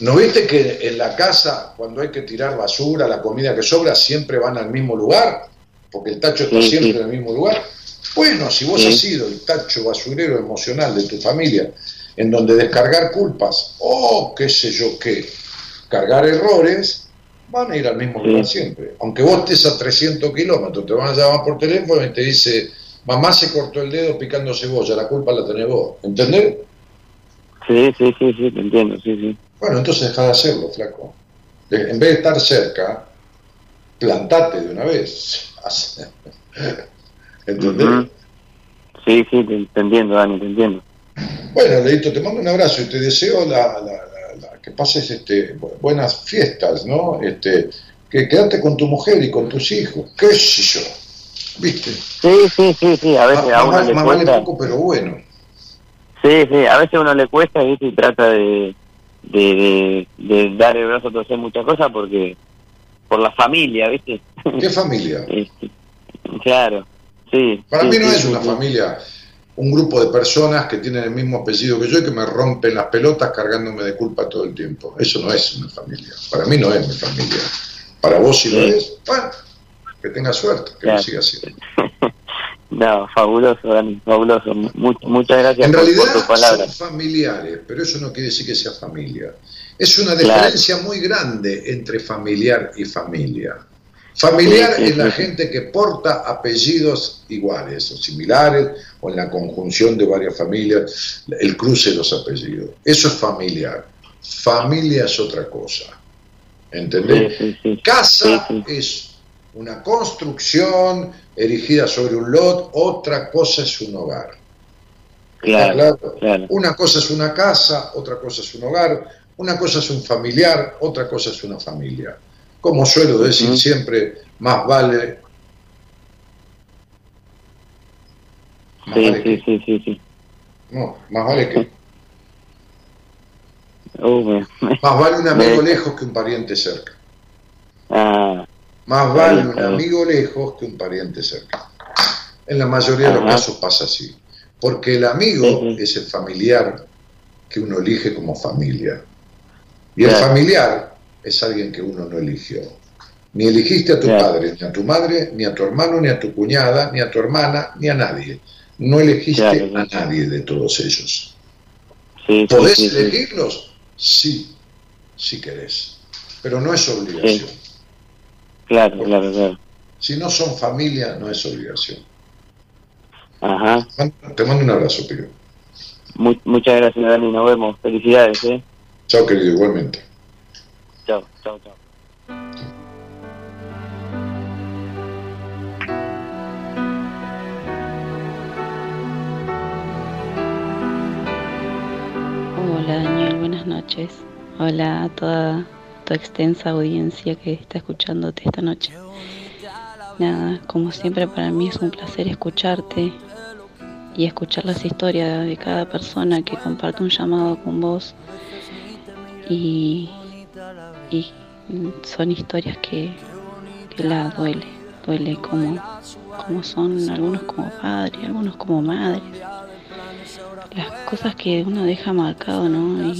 ¿No viste que en la casa, cuando hay que tirar basura, la comida que sobra, siempre van al mismo lugar? Porque el tacho está siempre en el mismo lugar. Bueno, si vos has sido el tacho basurero emocional de tu familia, en donde descargar culpas o qué sé yo qué, cargar errores, van a ir al mismo lugar siempre. Aunque vos estés a 300 kilómetros, te van a llamar por teléfono y te dice, mamá se cortó el dedo picando cebolla, la culpa la tenés vos. ¿Entendés? Sí, sí, sí, sí, te entiendo, sí, sí. Bueno, entonces deja de hacerlo, flaco. En vez de estar cerca, plantate de una vez. ¿Entendés? Sí, sí, te, entiendo, Dani, te entiendo. Bueno, Leito, te mando un abrazo y te deseo la, que pases este, buenas fiestas, ¿no? Este, que quedarte con tu mujer y con tus hijos, qué sé yo, ¿viste? Sí, sí, sí, sí, a veces a uno le cuesta. poco, pero bueno. Sí, sí, a veces a uno le cuesta, ¿viste? Y trata de, de, de, dar el brazo a torcer muchas cosas porque por la familia, ¿viste? ¿Qué familia? Este, claro. Para mí no es una familia, un grupo de personas que tienen el mismo apellido que yo y que me rompen las pelotas cargándome de culpa todo el tiempo. Eso no es una familia. Para mí no es mi familia. Para vos si lo es, bueno, que tenga suerte, que lo siga siendo. No, fabuloso, Dani, fabuloso. muchas gracias en realidad, por tu palabra. Son familiares, pero eso no quiere decir que sea familia. Es una diferencia muy grande entre familiar y familia. Familiar es la gente que porta apellidos iguales o similares o en la conjunción de varias familias, el cruce de los apellidos. Eso es familiar. Familia es otra cosa. ¿Entendés? Casa es una construcción erigida sobre un lot, otra cosa es un hogar. Claro, Una cosa es una casa, otra cosa es un hogar, una cosa es un familiar, otra cosa es una familia. Como suelo decir siempre, más vale. sí, sí, sí, sí, sí. No, más vale que. más vale un amigo lejos que un pariente cerca. Ah, más vale un amigo lejos que un pariente cerca. En la mayoría de los casos pasa así. Porque el amigo es el familiar que uno elige como familia. Y el familiar es alguien que uno no eligió. Ni elegiste a tu padre, ni a tu madre, ni a tu hermano, ni a tu cuñada, ni a tu hermana, ni a nadie. No elegiste a nadie de todos ellos. ¿Podés elegirlos? Sí, si querés. Pero no es obligación. Claro, claro, claro. Si no son familia, no es obligación. Ajá. Te mando un abrazo, Pío. muchas gracias, Dani. Nos vemos. Felicidades, ¿eh? Chao, querido, igualmente. Chao, chao, chao. Hola Daniel, buenas noches. Hola a toda extensa audiencia que está escuchándote esta noche. Nada, como siempre para mí es un placer escucharte y escuchar las historias de cada persona que comparte un llamado con vos. Y, son historias que, que la duele, duele como, como son algunos como padres, algunos como madres las cosas que uno deja marcado, ¿no?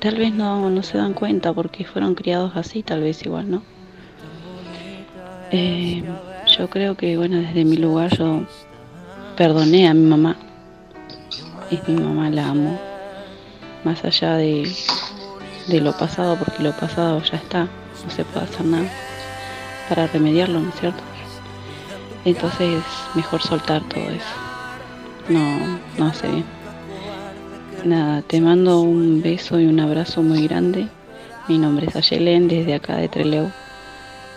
Tal vez no, no se dan cuenta porque fueron criados así, tal vez igual, ¿no? Eh, yo creo que, bueno, desde mi lugar yo perdoné a mi mamá. Es mi mamá, la amo. Más allá de, de lo pasado, porque lo pasado ya está, no se puede hacer nada para remediarlo, ¿no es cierto? Entonces, mejor soltar todo eso no, no hace bien. Nada, te mando un beso y un abrazo muy grande. Mi nombre es Ayelen, desde acá de Treleu.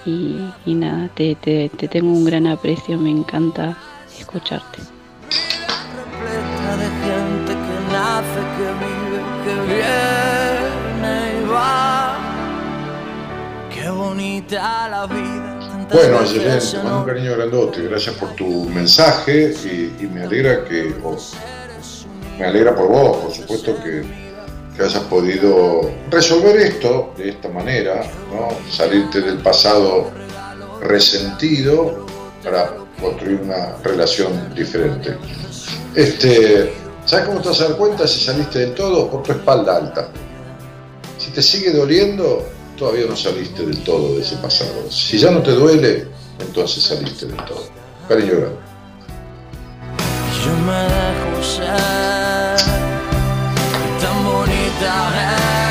Y, nada, te, te, te tengo un gran aprecio, me encanta escucharte. de gente que nace, que vive, que viene y va. Qué bonita la vida. Bueno, Ayelen, te mando un cariño grandote, gracias por tu mensaje y, me alegra que me alegra por vos, por supuesto que, hayas podido resolver esto de esta manera, ¿no? salirte del pasado resentido para construir una relación diferente. Este, ¿Sabes cómo te vas a dar cuenta si saliste del todo? Por tu espalda alta. Si te sigue doliendo, todavía no saliste del todo de ese pasado. Si ya no te duele, entonces saliste del todo. Cariño grande. Bonita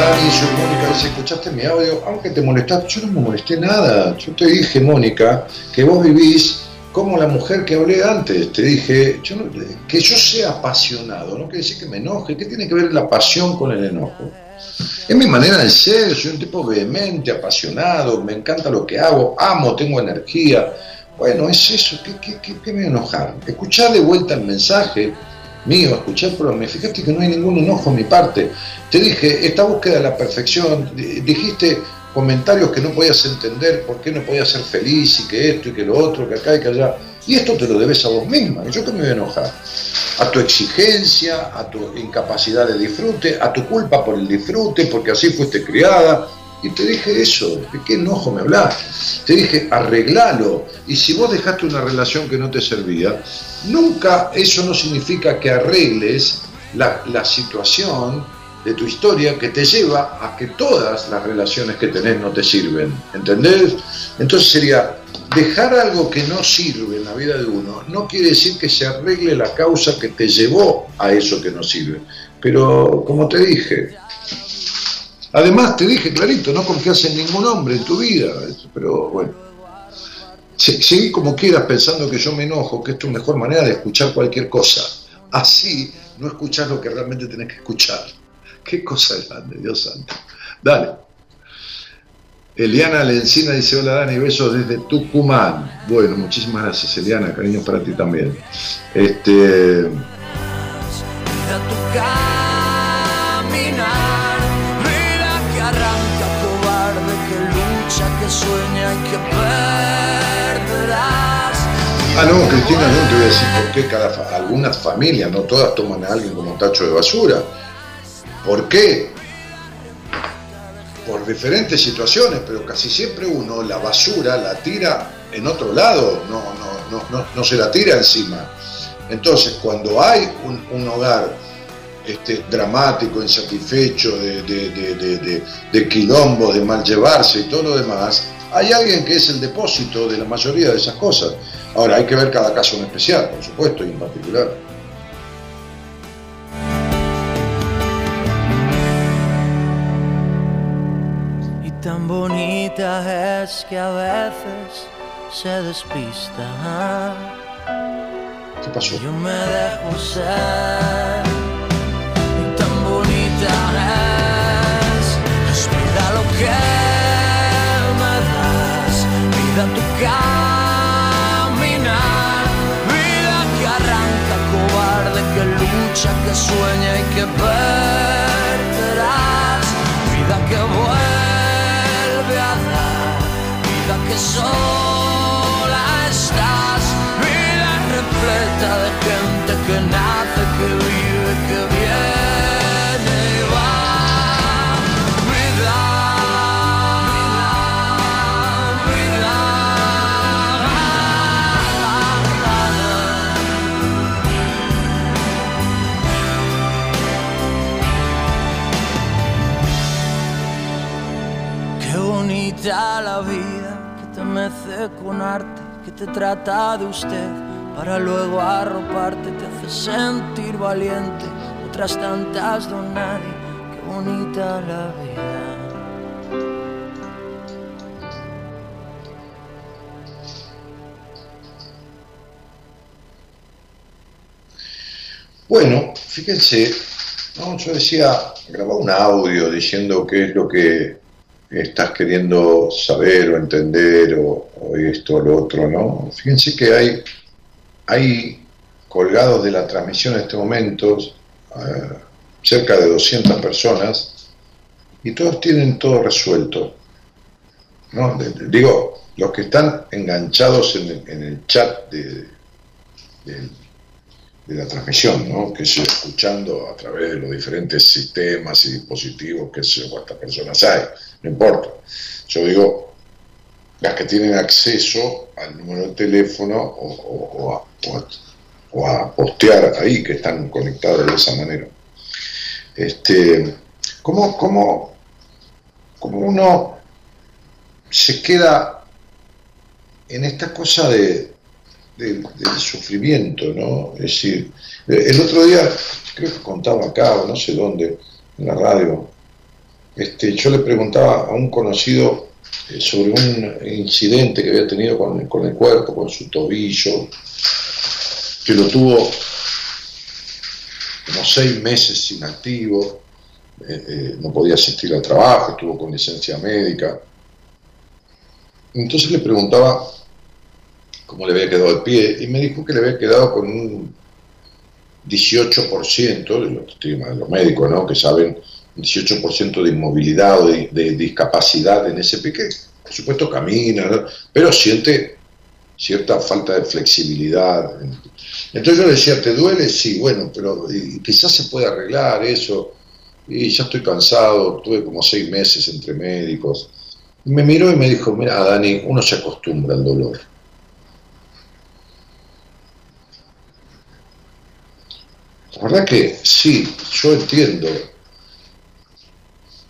Dani, soy Mónica, si escuchaste mi audio, aunque te molestaste, yo no me molesté nada, yo te dije Mónica que vos vivís como la mujer que hablé antes, te dije, que yo sea apasionado, no quiere decir que me enoje, ¿qué tiene que ver la pasión con el enojo? Es mi manera de ser, soy un tipo vehemente, apasionado, me encanta lo que hago, amo, tengo energía. Bueno, es eso, ¿qué, me enojar? Escuchar de vuelta el mensaje mío, escuchar, me fijaste que no hay ningún enojo en mi parte. Te dije, esta búsqueda de la perfección, dijiste, comentarios que no podías entender, por qué no podías ser feliz y que esto y que lo otro, que acá y que allá. Y esto te lo debes a vos misma. ¿Y yo que me voy a enojar? A tu exigencia, a tu incapacidad de disfrute, a tu culpa por el disfrute, porque así fuiste criada. Y te dije eso, ¿de qué enojo me hablas? Te dije, arreglalo. Y si vos dejaste una relación que no te servía, nunca eso no significa que arregles la, la situación de tu historia que te lleva a que todas las relaciones que tenés no te sirven. ¿Entendés? Entonces sería, dejar algo que no sirve en la vida de uno no quiere decir que se arregle la causa que te llevó a eso que no sirve. Pero, como te dije, además te dije clarito, no confías en ningún hombre en tu vida. Pero bueno, seguí como quieras pensando que yo me enojo, que es tu mejor manera de escuchar cualquier cosa. Así no escuchas lo que realmente tenés que escuchar. Qué cosa grande, Dios santo. Dale. Eliana Lencina dice, hola Dani, besos desde Tucumán. Bueno, muchísimas gracias Eliana, cariños para ti también. Este... Ah, no, Cristina, no te voy a decir por qué cada algunas familias, no todas toman a alguien como tacho de basura. ¿Por qué? Por diferentes situaciones, pero casi siempre uno la basura la tira en otro lado, no, no, no, no, se la tira encima. Entonces, cuando hay un, hogar este, dramático, insatisfecho, de, de, de, quilombo, de mal llevarse y todo lo demás, hay alguien que es el depósito de la mayoría de esas cosas. Ahora, hay que ver cada caso en especial, por supuesto, y en particular. Y tan bonita es que a veces se despista. ¿Qué pasó? Yo me dejo ser. Y tan bonita es. Vida lo que. Vida tu cara. que sueña y que perderás, vida que vuelve a dar, vida que sola te trata de usted para luego arroparte, te hace sentir valiente. Otras tantas don nadie, qué bonita la vida. Bueno, fíjense, yo decía, grababa un audio diciendo qué es lo que estás queriendo saber o entender o, esto o lo otro, ¿no? Fíjense que hay, hay colgados de la transmisión en este momento eh, cerca de 200 personas y todos tienen todo resuelto. ¿no? digo, los que están enganchados en el, chat de, de la transmisión, ¿no? que se escuchando a través de los diferentes sistemas y dispositivos que se, cuántas personas hay, no importa. Yo digo, las que tienen acceso al número de teléfono o, a, postear ahí, que están conectados de esa manera. Este, ¿cómo, cómo, cómo uno se queda en esta cosa de, del, sufrimiento, ¿no? Es decir, el otro día, creo que contaba acá o no sé dónde, en la radio, este, yo le preguntaba a un conocido eh, sobre un incidente que había tenido con, el cuerpo, con su tobillo, que lo tuvo como seis meses inactivo, eh, eh, no podía asistir al trabajo, estuvo con licencia médica. Entonces le preguntaba cómo le había quedado el pie, y me dijo que le había quedado con un 18%, de los, médicos, ¿no? que saben, 18% de inmovilidad o de, discapacidad en ese pie, que por supuesto camina, pero siente cierta falta de flexibilidad. Entonces yo le decía, ¿te duele? Sí, bueno, pero quizás se puede arreglar eso. Y ya estoy cansado, tuve como seis meses entre médicos. Y me miró y me dijo, mira, Dani, uno se acostumbra al dolor. La verdad que sí, yo entiendo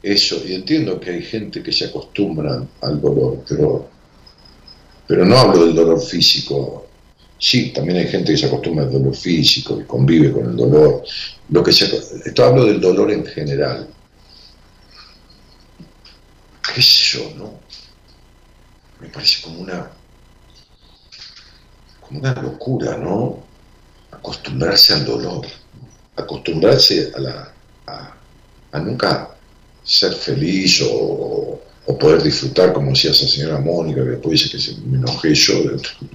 eso y entiendo que hay gente que se acostumbra al dolor, pero, pero no hablo del dolor físico. Sí, también hay gente que se acostumbra al dolor físico, que convive con el dolor. Lo que esto hablo del dolor en general. ¿Qué yo, no? Me parece como una, como una locura, ¿no? Acostumbrarse al dolor acostumbrarse a, la, a, nunca ser feliz o, poder disfrutar, como decía esa señora Mónica, que después dice que se me enojé yo,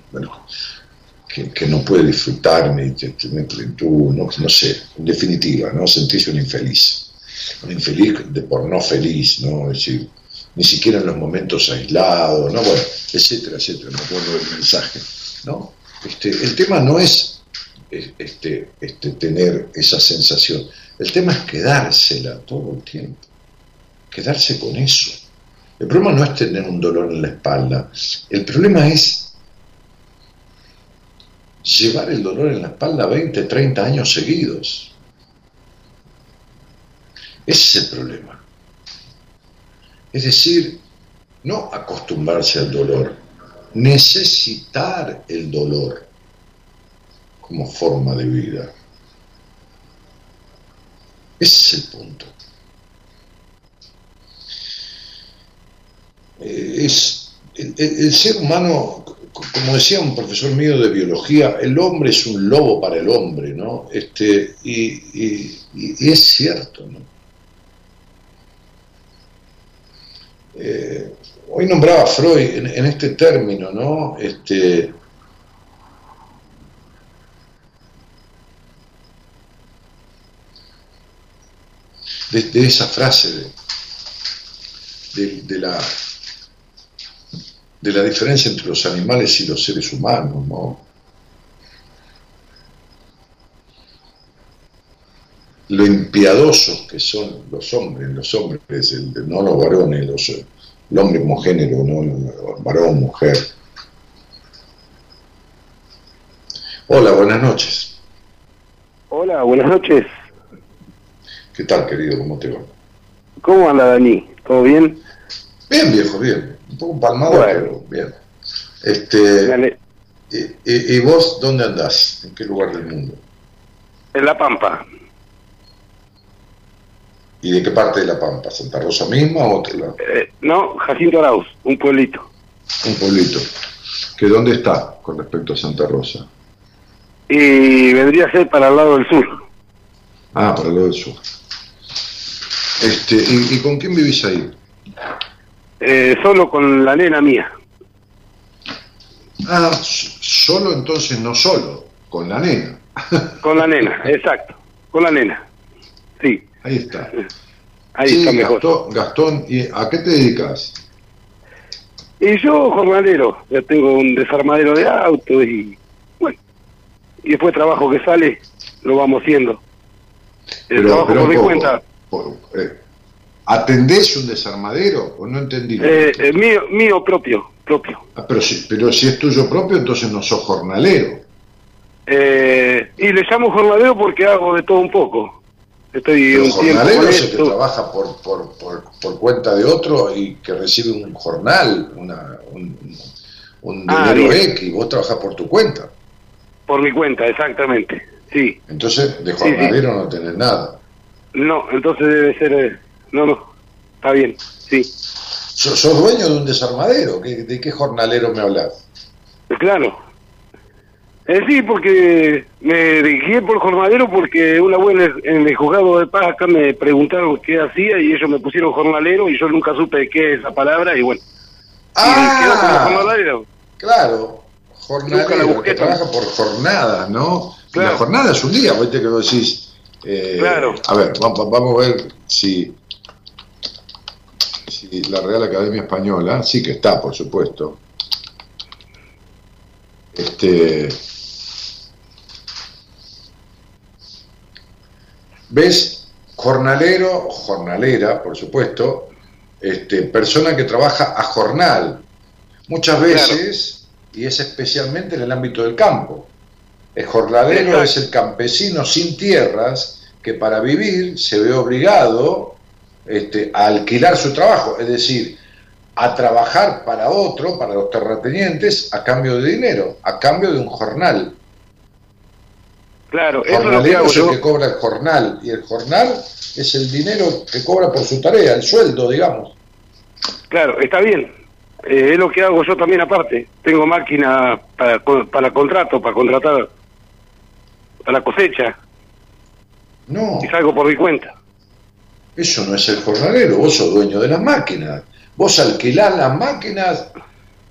bueno, que, no puede disfrutarme y tener plenitud, no, no sé, en definitiva, ¿no? Sentirse un infeliz, un infeliz de por no feliz, ¿no? Es decir, ni siquiera en los momentos aislados, ¿no? Bueno, etcétera, etcétera, me acuerdo del mensaje, ¿no? Este, el tema no es este, este, tener esa sensación, el tema es quedársela todo el tiempo, quedarse con eso. El problema no es tener un dolor en la espalda, el problema es llevar el dolor en la espalda 20, 30 años seguidos. Ese es el problema. Es decir, no acostumbrarse al dolor, necesitar el dolor como forma de vida. Ese es el punto. Es, el, ser humano, como decía un profesor mío de biología, el hombre es un lobo para el hombre, ¿no? Este, y, es cierto. Eh, hoy nombraba Freud en, este término, ¿no? Este, de, esa frase de, la, de la diferencia entre los animales y los seres humanos, ¿no? lo impiadosos que son los hombres, los hombres, el, no los varones, los, el hombre homogéneo, no varón, mujer. Hola, buenas noches. Hola, buenas noches. ¿Qué tal, querido? ¿Cómo te va? ¿Cómo anda, Dani? ¿Todo bien? Bien, viejo, bien. Un poco palmado, pero bien. Este, y, ¿Y vos dónde andás? ¿En qué lugar del mundo? En La Pampa. ¿Y de qué parte de La Pampa? ¿Santa Rosa misma o otro lado? Eh, no, Jacinto Arauz, un pueblito. Un pueblito. ¿Que dónde está con respecto a Santa Rosa? Y vendría a ser para el lado del sur. Ah, para el lado del sur. Este, ¿y, con quién vivís ahí? Eh, solo con la nena mía. Ah, solo entonces no solo, con la nena. Con la nena, exacto, con la nena, sí. Ahí está. Ahí está mejor. Gastón, ¿y a qué te dedicas? Y yo, jornalero, ya tengo un desarmadero de autos y bueno, y después trabajo que sale, lo vamos haciendo. El trabajo por mi cuenta. Eh, ¿Atendés un desarmadero o no entendí? Eh, eh, mío, mío propio, propio. Ah, pero, si, pero si es tuyo propio, entonces no sos jornalero. y le llamo jornalero porque hago de todo un poco. Estoy un jornalero es el que trabaja por, por, por, cuenta de otro y que recibe un jornal, una, un, un ah, dinero X, vos trabajas por tu cuenta. Por mi cuenta, exactamente, sí. Entonces, de jornalero no tenés nada. No, entonces debe ser... Eh, no, no, está bien, sí. ¿Sos, dueño de un desarmadero? ¿De qué jornalero me hablas? Claro, eh, sí, porque me dirigí por jornalero porque una buena en el juzgado de paz acá me preguntaron qué hacía y ellos me pusieron jornalero y yo nunca supe qué es esa palabra y bueno. Ah, jornalero. Claro, jornalero, que trabaja por jornadas, ¿no? La jornada es un día, viste que lo decís. Eh, claro. A ver, vamos, vamos a ver si, si la Real Academia Española, sí que está, por supuesto. Este, ¿Ves? Jornalero, jornalera, por supuesto, este, persona que trabaja a jornal, muchas veces, y es especialmente en el ámbito del campo. El jornalero es el campesino sin tierras que para vivir se ve obligado este, a alquilar su trabajo, es decir, a trabajar para otro, para los terratenientes, a cambio de dinero, a cambio de un jornal. Claro, eso es el que cobra el jornal y el jornal es el dinero que cobra por su tarea, el sueldo, digamos. Claro, está bien. Eh, es lo que hago yo también aparte. Tengo máquina para, para contrato, para contratar para la cosecha. No. Y salgo por mi cuenta. Eso no es el jornalero, vos sos dueño de las máquinas. Vos alquilás las máquinas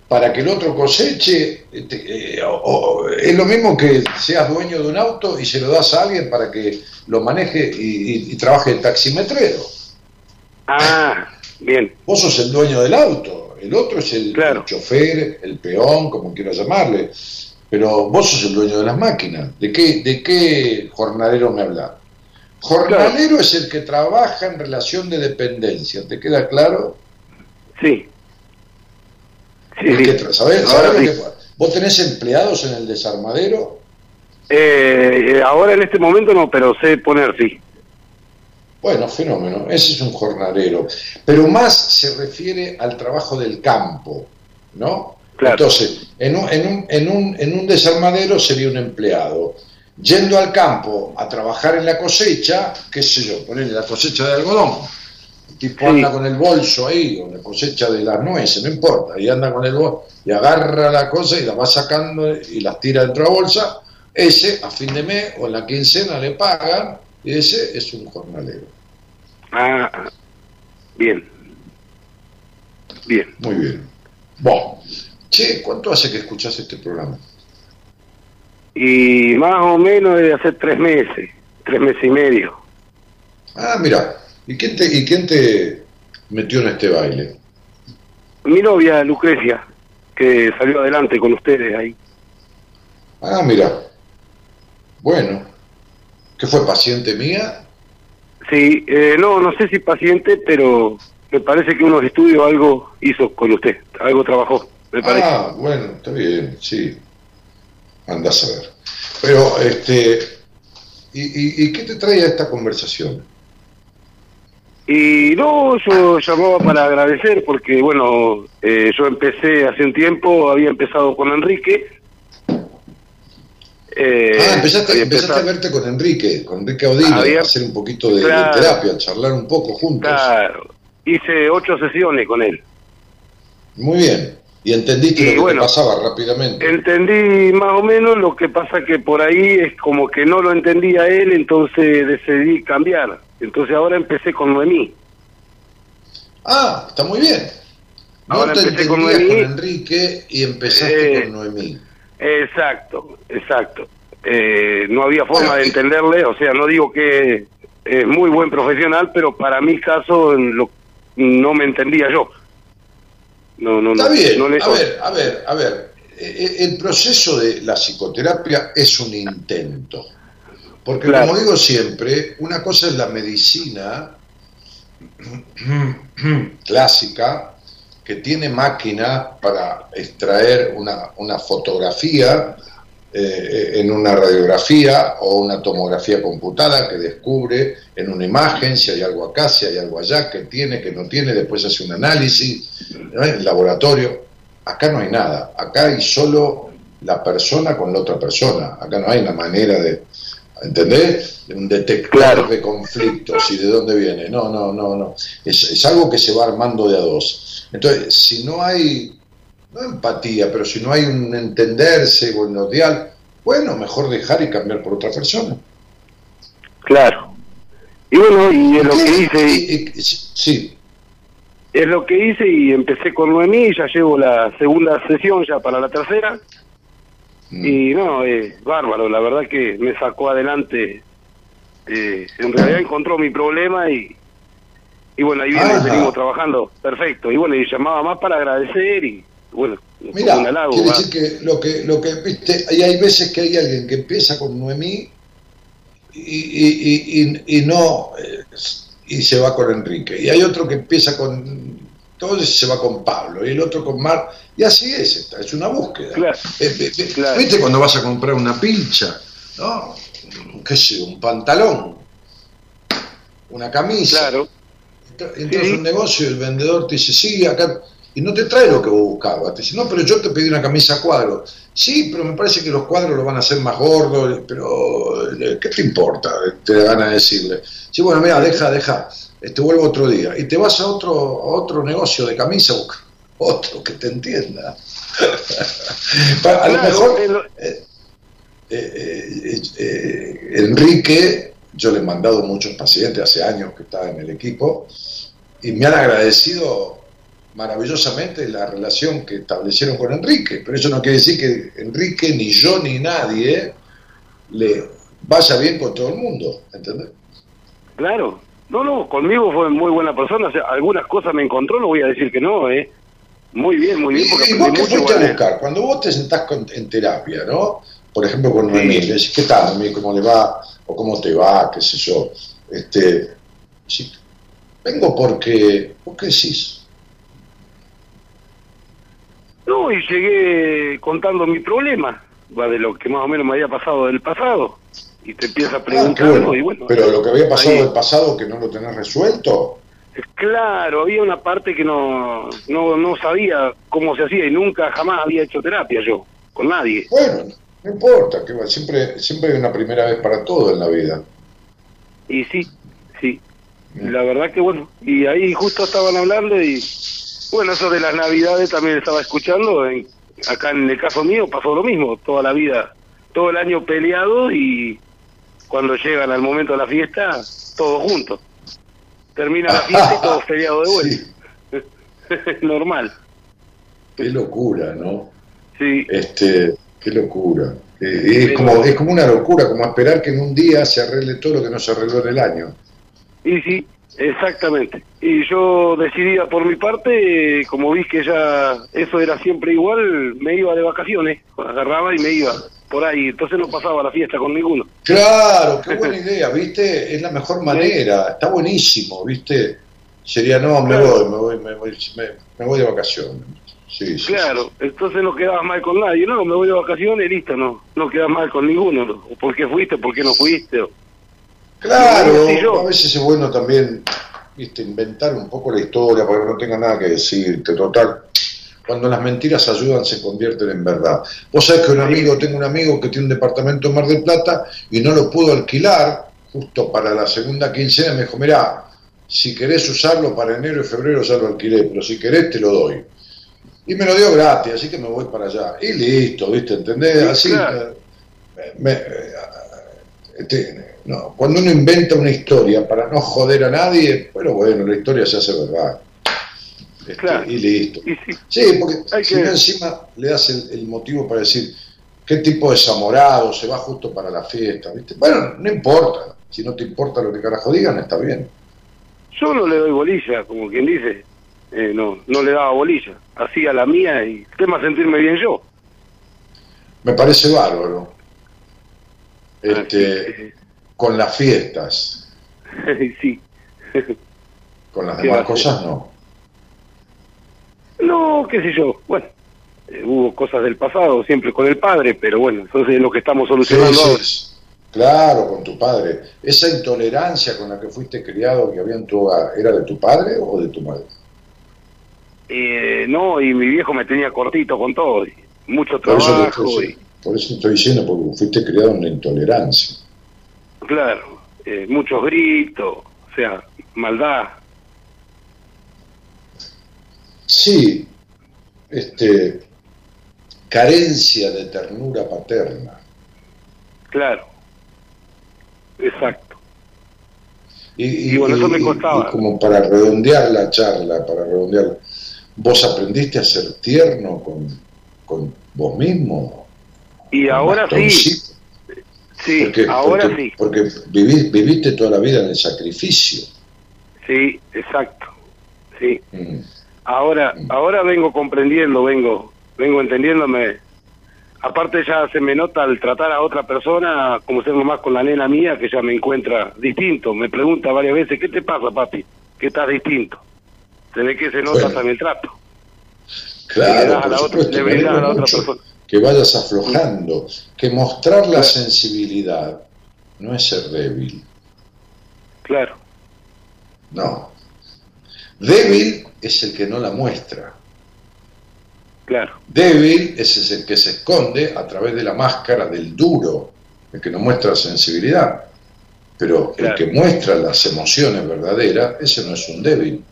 para que el otro coseche. Este, eh, es lo mismo que seas dueño de un auto y se lo das a alguien para que lo maneje y, trabaje el taximetrero. Ah, bien. Vos sos el dueño del auto, el otro es el, chofer, el peón, como quiero llamarle. Pero vos sos el dueño de las máquinas. ¿De qué, de qué jornalero me hablas? Jornalero es el que trabaja en relación de dependencia, ¿te queda claro? Sí. sí, ¿Sabés, ¿Vos tenés empleados en el desarmadero? Eh, ahora en este momento no, pero sé poner, sí. Bueno, fenómeno, ese es un jornalero. Pero más se refiere al trabajo del campo, ¿no? Entonces, en un, en, un, en, un, en un desarmadero sería un empleado yendo al campo a trabajar en la cosecha, qué sé yo, ponerle la cosecha de algodón. El tipo anda con el bolso ahí, con la cosecha de las nueces, no importa, y anda con el bolso y agarra la cosa y la va sacando y las tira dentro de la bolsa. Ese, a fin de mes o en la quincena le pagan, y ese es un jornalero. Ah, bien. Bien. Muy bien. Bueno, che, ¿cuánto hace que escuchas este programa? Y más o menos de hace tres meses, tres meses y medio. Ah, mira, ¿y quién te, y quién te metió en este baile? Mi novia, Lucrecia, que salió adelante con ustedes ahí. Ah, mira. Bueno, ¿qué fue paciente mía? Sí, eh, no, no sé si paciente, pero me parece que unos estudios algo hizo con usted, algo trabajó, me parece. Ah, bueno, está bien, sí anda a saber. Pero, este, ¿y, qué te trae a esta conversación? Y no, yo llamaba para agradecer porque, bueno, eh, yo empecé hace un tiempo, había empezado con Enrique. Eh, ah, empezaste, empezaste a verte con Enrique, con Enrique Audino, a hacer un poquito de, terapia, charlar un poco juntos. Claro, hice ocho sesiones con él. Muy bien. Y entendiste lo que pasaba rápidamente. Entendí más o menos, lo que pasa que por ahí es como que no lo entendía él, entonces decidí cambiar. Entonces ahora empecé con Noemí. Ah, está muy bien. ahora empecé con, Noemí, con Enrique y empezaste eh, con Noemí. Exacto, exacto. Eh, no había forma de entenderle, o sea, no digo que es muy buen profesional, pero para mi caso no me entendía yo. No, no, Está bien. A ver, a ver, a ver. E, e, el proceso de la psicoterapia es un intento. Porque como digo siempre, una cosa es la medicina clásica, que tiene máquina para extraer una, una fotografía eh, en una radiografía o una tomografía computada que descubre en una imagen si hay algo acá, si hay algo allá, que tiene, que no tiene, después hace un análisis, en el laboratorio. Acá no hay nada, acá hay solo la persona con la otra persona, acá no hay una manera de, ¿entendés? De un detector de conflictos y de dónde viene. No, no, no, no. Es, es algo que se va armando de a dos. Entonces, si no hay no empatía, pero si no hay un entenderse dial, bueno, mejor dejar y cambiar por otra persona. Claro. Y bueno, y es lo que hice. sí. Es lo que hice y empecé con Noemí, ya llevo la segunda sesión ya para la tercera. Mm. Y no, es bárbaro, la verdad que me sacó adelante. Eh, en realidad encontró mi problema y, y bueno, ahí viene, venimos trabajando, perfecto. Y bueno, y llamaba más para agradecer y, bueno, Mira, quiere decir que lo que, lo que viste, y hay veces que hay alguien que empieza con Noemí y, y, y, no eh, y se va con Enrique, y hay otro que empieza con todos y se va con Pablo, y el otro con Mar, y así es esta, es una búsqueda. Eh, eh, ¿Viste cuando vas a comprar una pincha? ¿No? ¿Qué sé, un pantalón, una camisa? Claro. Entras en un negocio y el vendedor te dice, sí, acá y no te trae lo que vos buscabas. Te dice, no, pero yo te pedí una camisa a cuadro. Sí, pero me parece que los cuadros lo van a hacer más gordos, pero eh, ¿qué te importa? Te van a decirle. Sí, bueno, mira, deja, deja, te este, vuelvo otro día. Y te vas a otro, otro negocio de camisa, otro que te entienda. a lo mejor eh, eh, Enrique yo le he mandado muchos pacientes hace años que estaba en el equipo y me han agradecido maravillosamente la relación que establecieron con Enrique, pero eso no quiere decir que Enrique, ni yo, ni nadie le vaya bien con todo el mundo, ¿entendés? Claro, no, no, conmigo fue muy buena persona, algunas cosas me encontró, no voy a decir que no, ¿eh? Muy bien, muy bien. Porque ¿Y, vos qué fuiste a buscar? Cuando vos te sentás en terapia, ¿no? Por ejemplo, con Noemí, le decís, ¿qué tal, Noemí? ¿Cómo le va? ¿O cómo te va? ¿Qué sé yo? Este, sí, vengo porque, ¿por qué decís? No, y llegué contando mi problema, va de lo que más o menos me había pasado del pasado. Y te empieza a ah, preguntar, y bueno, Pero lo que había pasado del pasado que no lo tenés resuelto. Claro, había una parte que no, no, no sabía cómo se hacía y nunca jamás había hecho terapia yo, con nadie. Bueno, no importa, que siempre, siempre hay una primera vez para todo en la vida. Y sí, sí. Mm. La verdad que bueno, y ahí justo estaban hablando y bueno, eso de las navidades también estaba escuchando. En, acá en el caso mío pasó lo mismo, toda la vida, todo el año peleado y cuando llegan al momento de la fiesta, todos juntos. Termina la fiesta y todos peleados de vuelta. Normal. Qué locura, ¿no? Sí. Este, qué locura. es, como, es como una locura, como esperar que en un día se arregle todo lo que no se arregló en el año. Y sí, exactamente. Y yo decidía por mi parte, como vi que ya eso era siempre igual, me iba de vacaciones, agarraba y me iba por ahí, entonces no pasaba la fiesta con ninguno. Claro, qué buena idea, ¿viste? Es la mejor manera, está buenísimo, ¿viste? Sería, no, me voy, me voy, me voy, me, voy de vacaciones. Sí, claro, entonces no quedabas mal con nadie, no, me voy de vacaciones y listo, no, no quedas mal con ninguno, ¿por qué fuiste, por qué no fuiste? Claro, a veces es bueno también, viste, inventar un poco la historia para que no tenga nada que decirte, total, cuando las mentiras ayudan se convierten en verdad. Vos sabés que un amigo, tengo un amigo que tiene un departamento en Mar del Plata y no lo pudo alquilar justo para la segunda quincena, me dijo, mirá, si querés usarlo para enero y febrero ya lo alquilé, pero si querés te lo doy. Y me lo dio gratis, así que me voy para allá. Y listo, ¿viste? ¿Entendés? Así. Este, no, cuando uno inventa una historia para no joder a nadie, bueno, bueno, la historia se hace verdad. Este, y listo. sí. porque si no encima le das el, motivo para decir qué tipo de zamorado se va justo para la fiesta, ¿viste? Bueno, no importa. Si no te importa lo que carajo digan, está bien. Yo no le doy bolilla, como quien dice. Eh, no, no le daba bolilla. Hacía la mía y tema sentirme bien yo. Me parece bárbaro. Ah, este, Con las fiestas. sí. Con las demás cosas no. No, qué sé yo, bueno, eh, hubo cosas del pasado siempre con el padre, pero bueno, entonces es lo que estamos solucionando ahora. Claro, con tu padre. ¿Esa intolerancia con la que fuiste criado que había en tu hogar, era de tu padre o de tu madre? Eh, no, y mi viejo me tenía cortito con todo, mucho trabajo. Por eso, por eso estoy diciendo, porque fuiste criado en la intolerancia. Claro, eh, muchos gritos, o sea, maldad. Sí, este, carencia de ternura paterna. Claro, exacto. Y, bueno, eso me costaba. como para redondear la charla, para redondear, ¿vos aprendiste a ser tierno con, con vos mismo? Y ahora sí. Sí, ahora sí. Porque viviste toda la vida en el sacrificio. Sí, exacto. Sí. Mm. Ahora, ahora vengo comprendiendo, vengo, vengo entendiéndome. Aparte ya se me nota al tratar a otra persona, como ser más con la nena mía, que ya me encuentra distinto. Me pregunta varias veces, ¿qué te pasa, papi? Que estás distinto. Se ve que se nota también el trato. Claro, a la otra, a la otra persona. Que vayas aflojando, que mostrar la sensibilidad no es ser débil. Claro. No. Débil es el que no la muestra. Claro. Débil es el que se esconde a través de la máscara del duro, el que no muestra sensibilidad. Pero el que muestra las emociones verdaderas, ese no es un débil.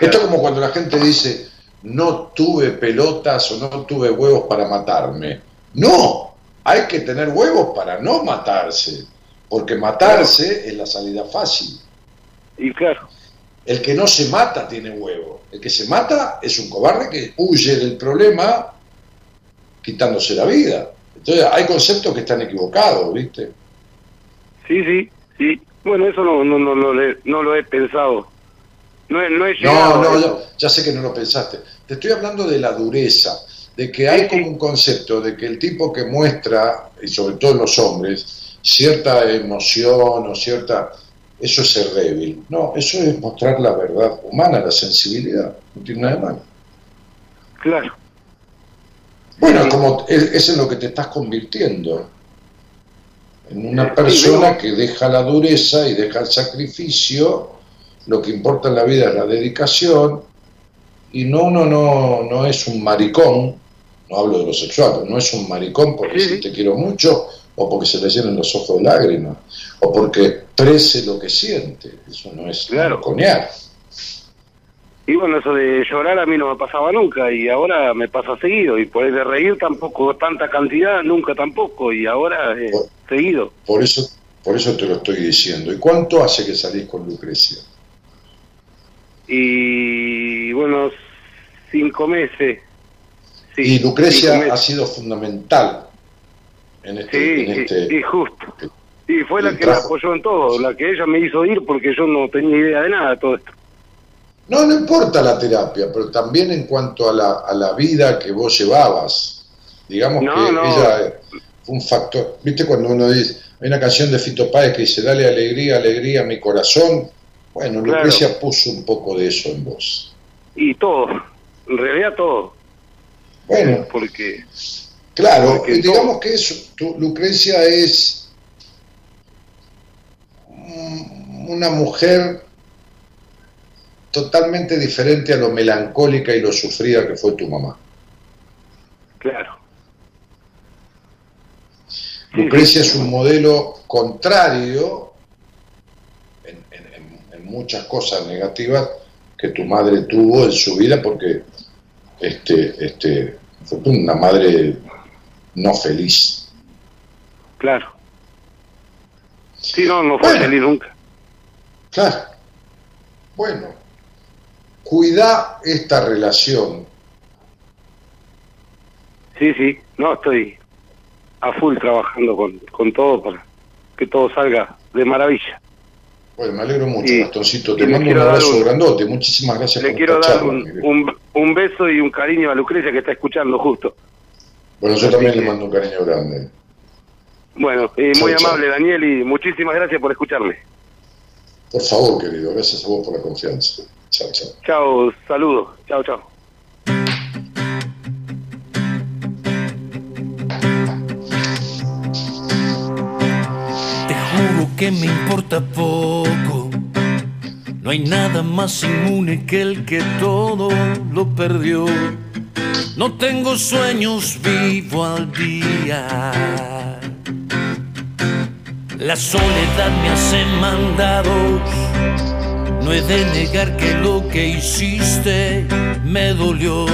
Esto es como cuando la gente dice, no tuve pelotas o no tuve huevos para matarme. No, hay que tener huevos para no matarse, porque matarse es la salida fácil. Y claro. El que no se mata tiene huevo. El que se mata es un cobarde que huye del problema quitándose la vida. Entonces hay conceptos que están equivocados, ¿viste? Sí, sí, sí. Bueno, eso no, no, no, no, lo he pensado. No, no, he no, no ya sé que no lo pensaste. Te estoy hablando de la dureza, de que hay como un concepto de que el tipo que muestra, y sobre todo los hombres, cierta emoción o cierta... Eso es ser débil. No, eso es mostrar la verdad humana, la sensibilidad. No tiene nada de malo. Claro. Bueno, como es, en lo que te estás convirtiendo. En una persona que deja la dureza y deja el sacrificio. Lo que importa en la vida es la dedicación. Y no, uno no, no es un maricón, no hablo de lo sexual, no es un maricón porque si te quiero mucho o porque se le llenen los ojos de lágrimas o porque prese lo que siente. Eso no es claro. Y bueno, eso de llorar a mí no me pasaba nunca y ahora me pasa seguido. Y por de reír tampoco, tanta cantidad, nunca tampoco. Y ahora eh, seguido. Por eso, por eso te lo estoy diciendo. ¿Y cuánto hace que salís con Lucrecia? Y bueno, cinco meses. y Lucrecia ha sido fundamental en este... Sí, en este, y, justo. Y fue la que me apoyó en todo, la que ella me hizo ir porque yo no tenía idea de nada de todo esto. No, no importa la terapia, pero también en cuanto a la, a la vida que vos llevabas. Digamos que ella fue un factor. ¿Viste cuando uno dice, hay una canción de Fito Páez que dice, dale alegría, alegría a mi corazón? Bueno, claro. Lucrecia puso un poco de eso en vos. Y todo, en realidad todo. Bueno, porque... Claro, digamos que eso, tu, Lucrecia es una mujer totalmente diferente a lo melancólica y lo sufrida que fue tu mamá. Claro. Lucrecia es un modelo contrario muchas cosas negativas que tu madre tuvo en su vida porque este, este, fue una madre no feliz. Claro. Sí, no, no fue feliz nunca. Claro. Bueno, cuida esta relación. Sí, sí, no, estoy a full trabajando con, con todo para que todo salga de maravilla. Bueno, me alegro mucho, Gastoncito. Te mando un abrazo grandote. Muchísimas gracias le quiero dar un, un, beso y un cariño a Lucrecia que está escuchando justo. Bueno, yo también le mando un cariño grande. Bueno, y muy amable, Daniel, y muchísimas gracias por escucharme. Por favor, querido. Gracias a vos por la confianza. Chao, chao. Chao, saludos. Chao, chao. Que me importa poco. No hay nada más inmune que el que todo lo perdió. No tengo sueños, vivo al día. La soledad me hace mandados no he de negar que lo que hiciste me dolió.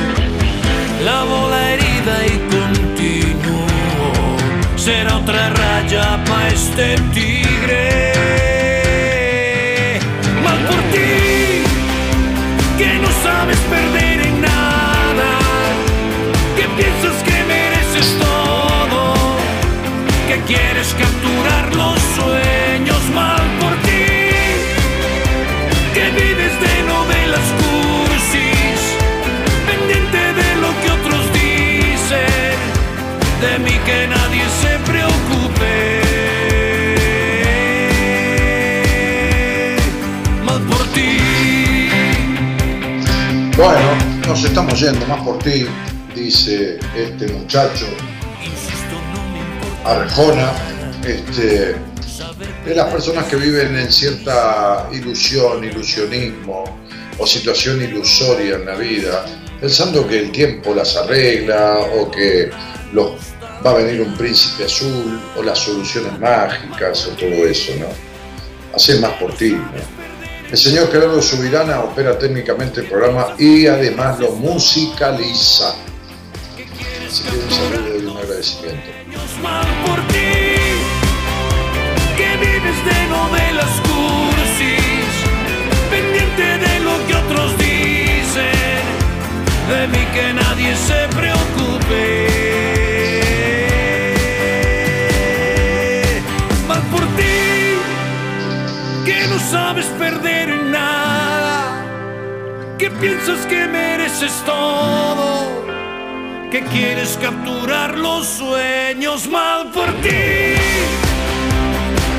Lavo la herida y continúo. Será otra raya para este Mal por ti, que no sabes perder en nada. Que piensas que mereces todo. Que quieres capturar los sueños mal por ti. de mí que nadie Bueno, nos estamos yendo más por ti, dice este muchacho. Arjona, este, de las personas que viven en cierta ilusión, ilusionismo o situación ilusoria en la vida, pensando que el tiempo las arregla o que los, va a venir un príncipe azul o las soluciones mágicas o todo eso, ¿no? Hacer más por ti, ¿no? El señor Gerardo Subirana opera técnicamente el programa y además lo musicaliza. Así que un saludo y un agradecimiento. por ti, que vives de novelas cursis, pendiente de lo que otros dicen, de mí que nadie se preocupe. Sabes perder en nada, que piensas que mereces todo que quieres capturar los sueños mal por ti.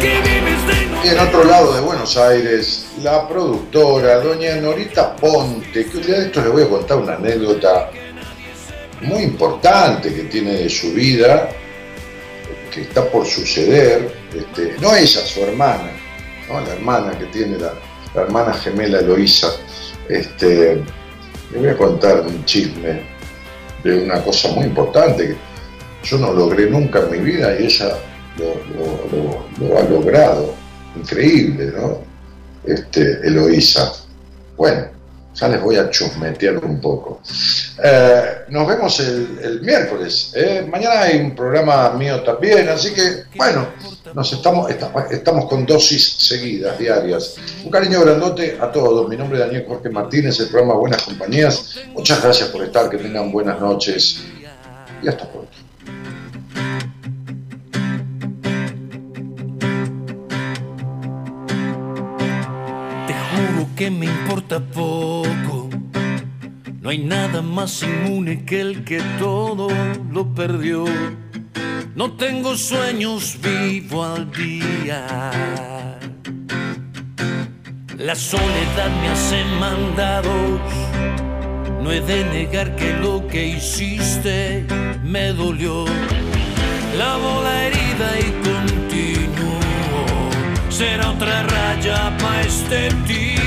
Que vives de Y en otro lado de Buenos Aires, la productora, doña Norita Ponte, que un de esto le voy a contar una anécdota muy importante que tiene de su vida, que está por suceder, este, no ella, su hermana, ¿no? la hermana que tiene la, la hermana gemela Eloísa, este, le voy a contar un chisme de una cosa muy importante que yo no logré nunca en mi vida y ella lo, ha logrado. Increíble, ¿no? Este, Eloísa. Bueno, ya les voy a chusmetear un poco. Eh, nos vemos el, miércoles. ¿eh? Mañana hay un programa mío también, así que, bueno, nos estamos, estamos con dosis seguidas, diarias. Un cariño grandote a todos. Mi nombre es Daniel Jorge Martínez, el programa Buenas Compañías. Muchas gracias por estar, que tengan buenas noches y hasta pronto. Te juro que me importa poco. No hay nada más inmune que el que todo lo perdió. No tengo sueños, vivo al día. La soledad me hace mandados. No he de negar que lo que hiciste me dolió. Lavo la herida y continúo. Será otra raya para este tío.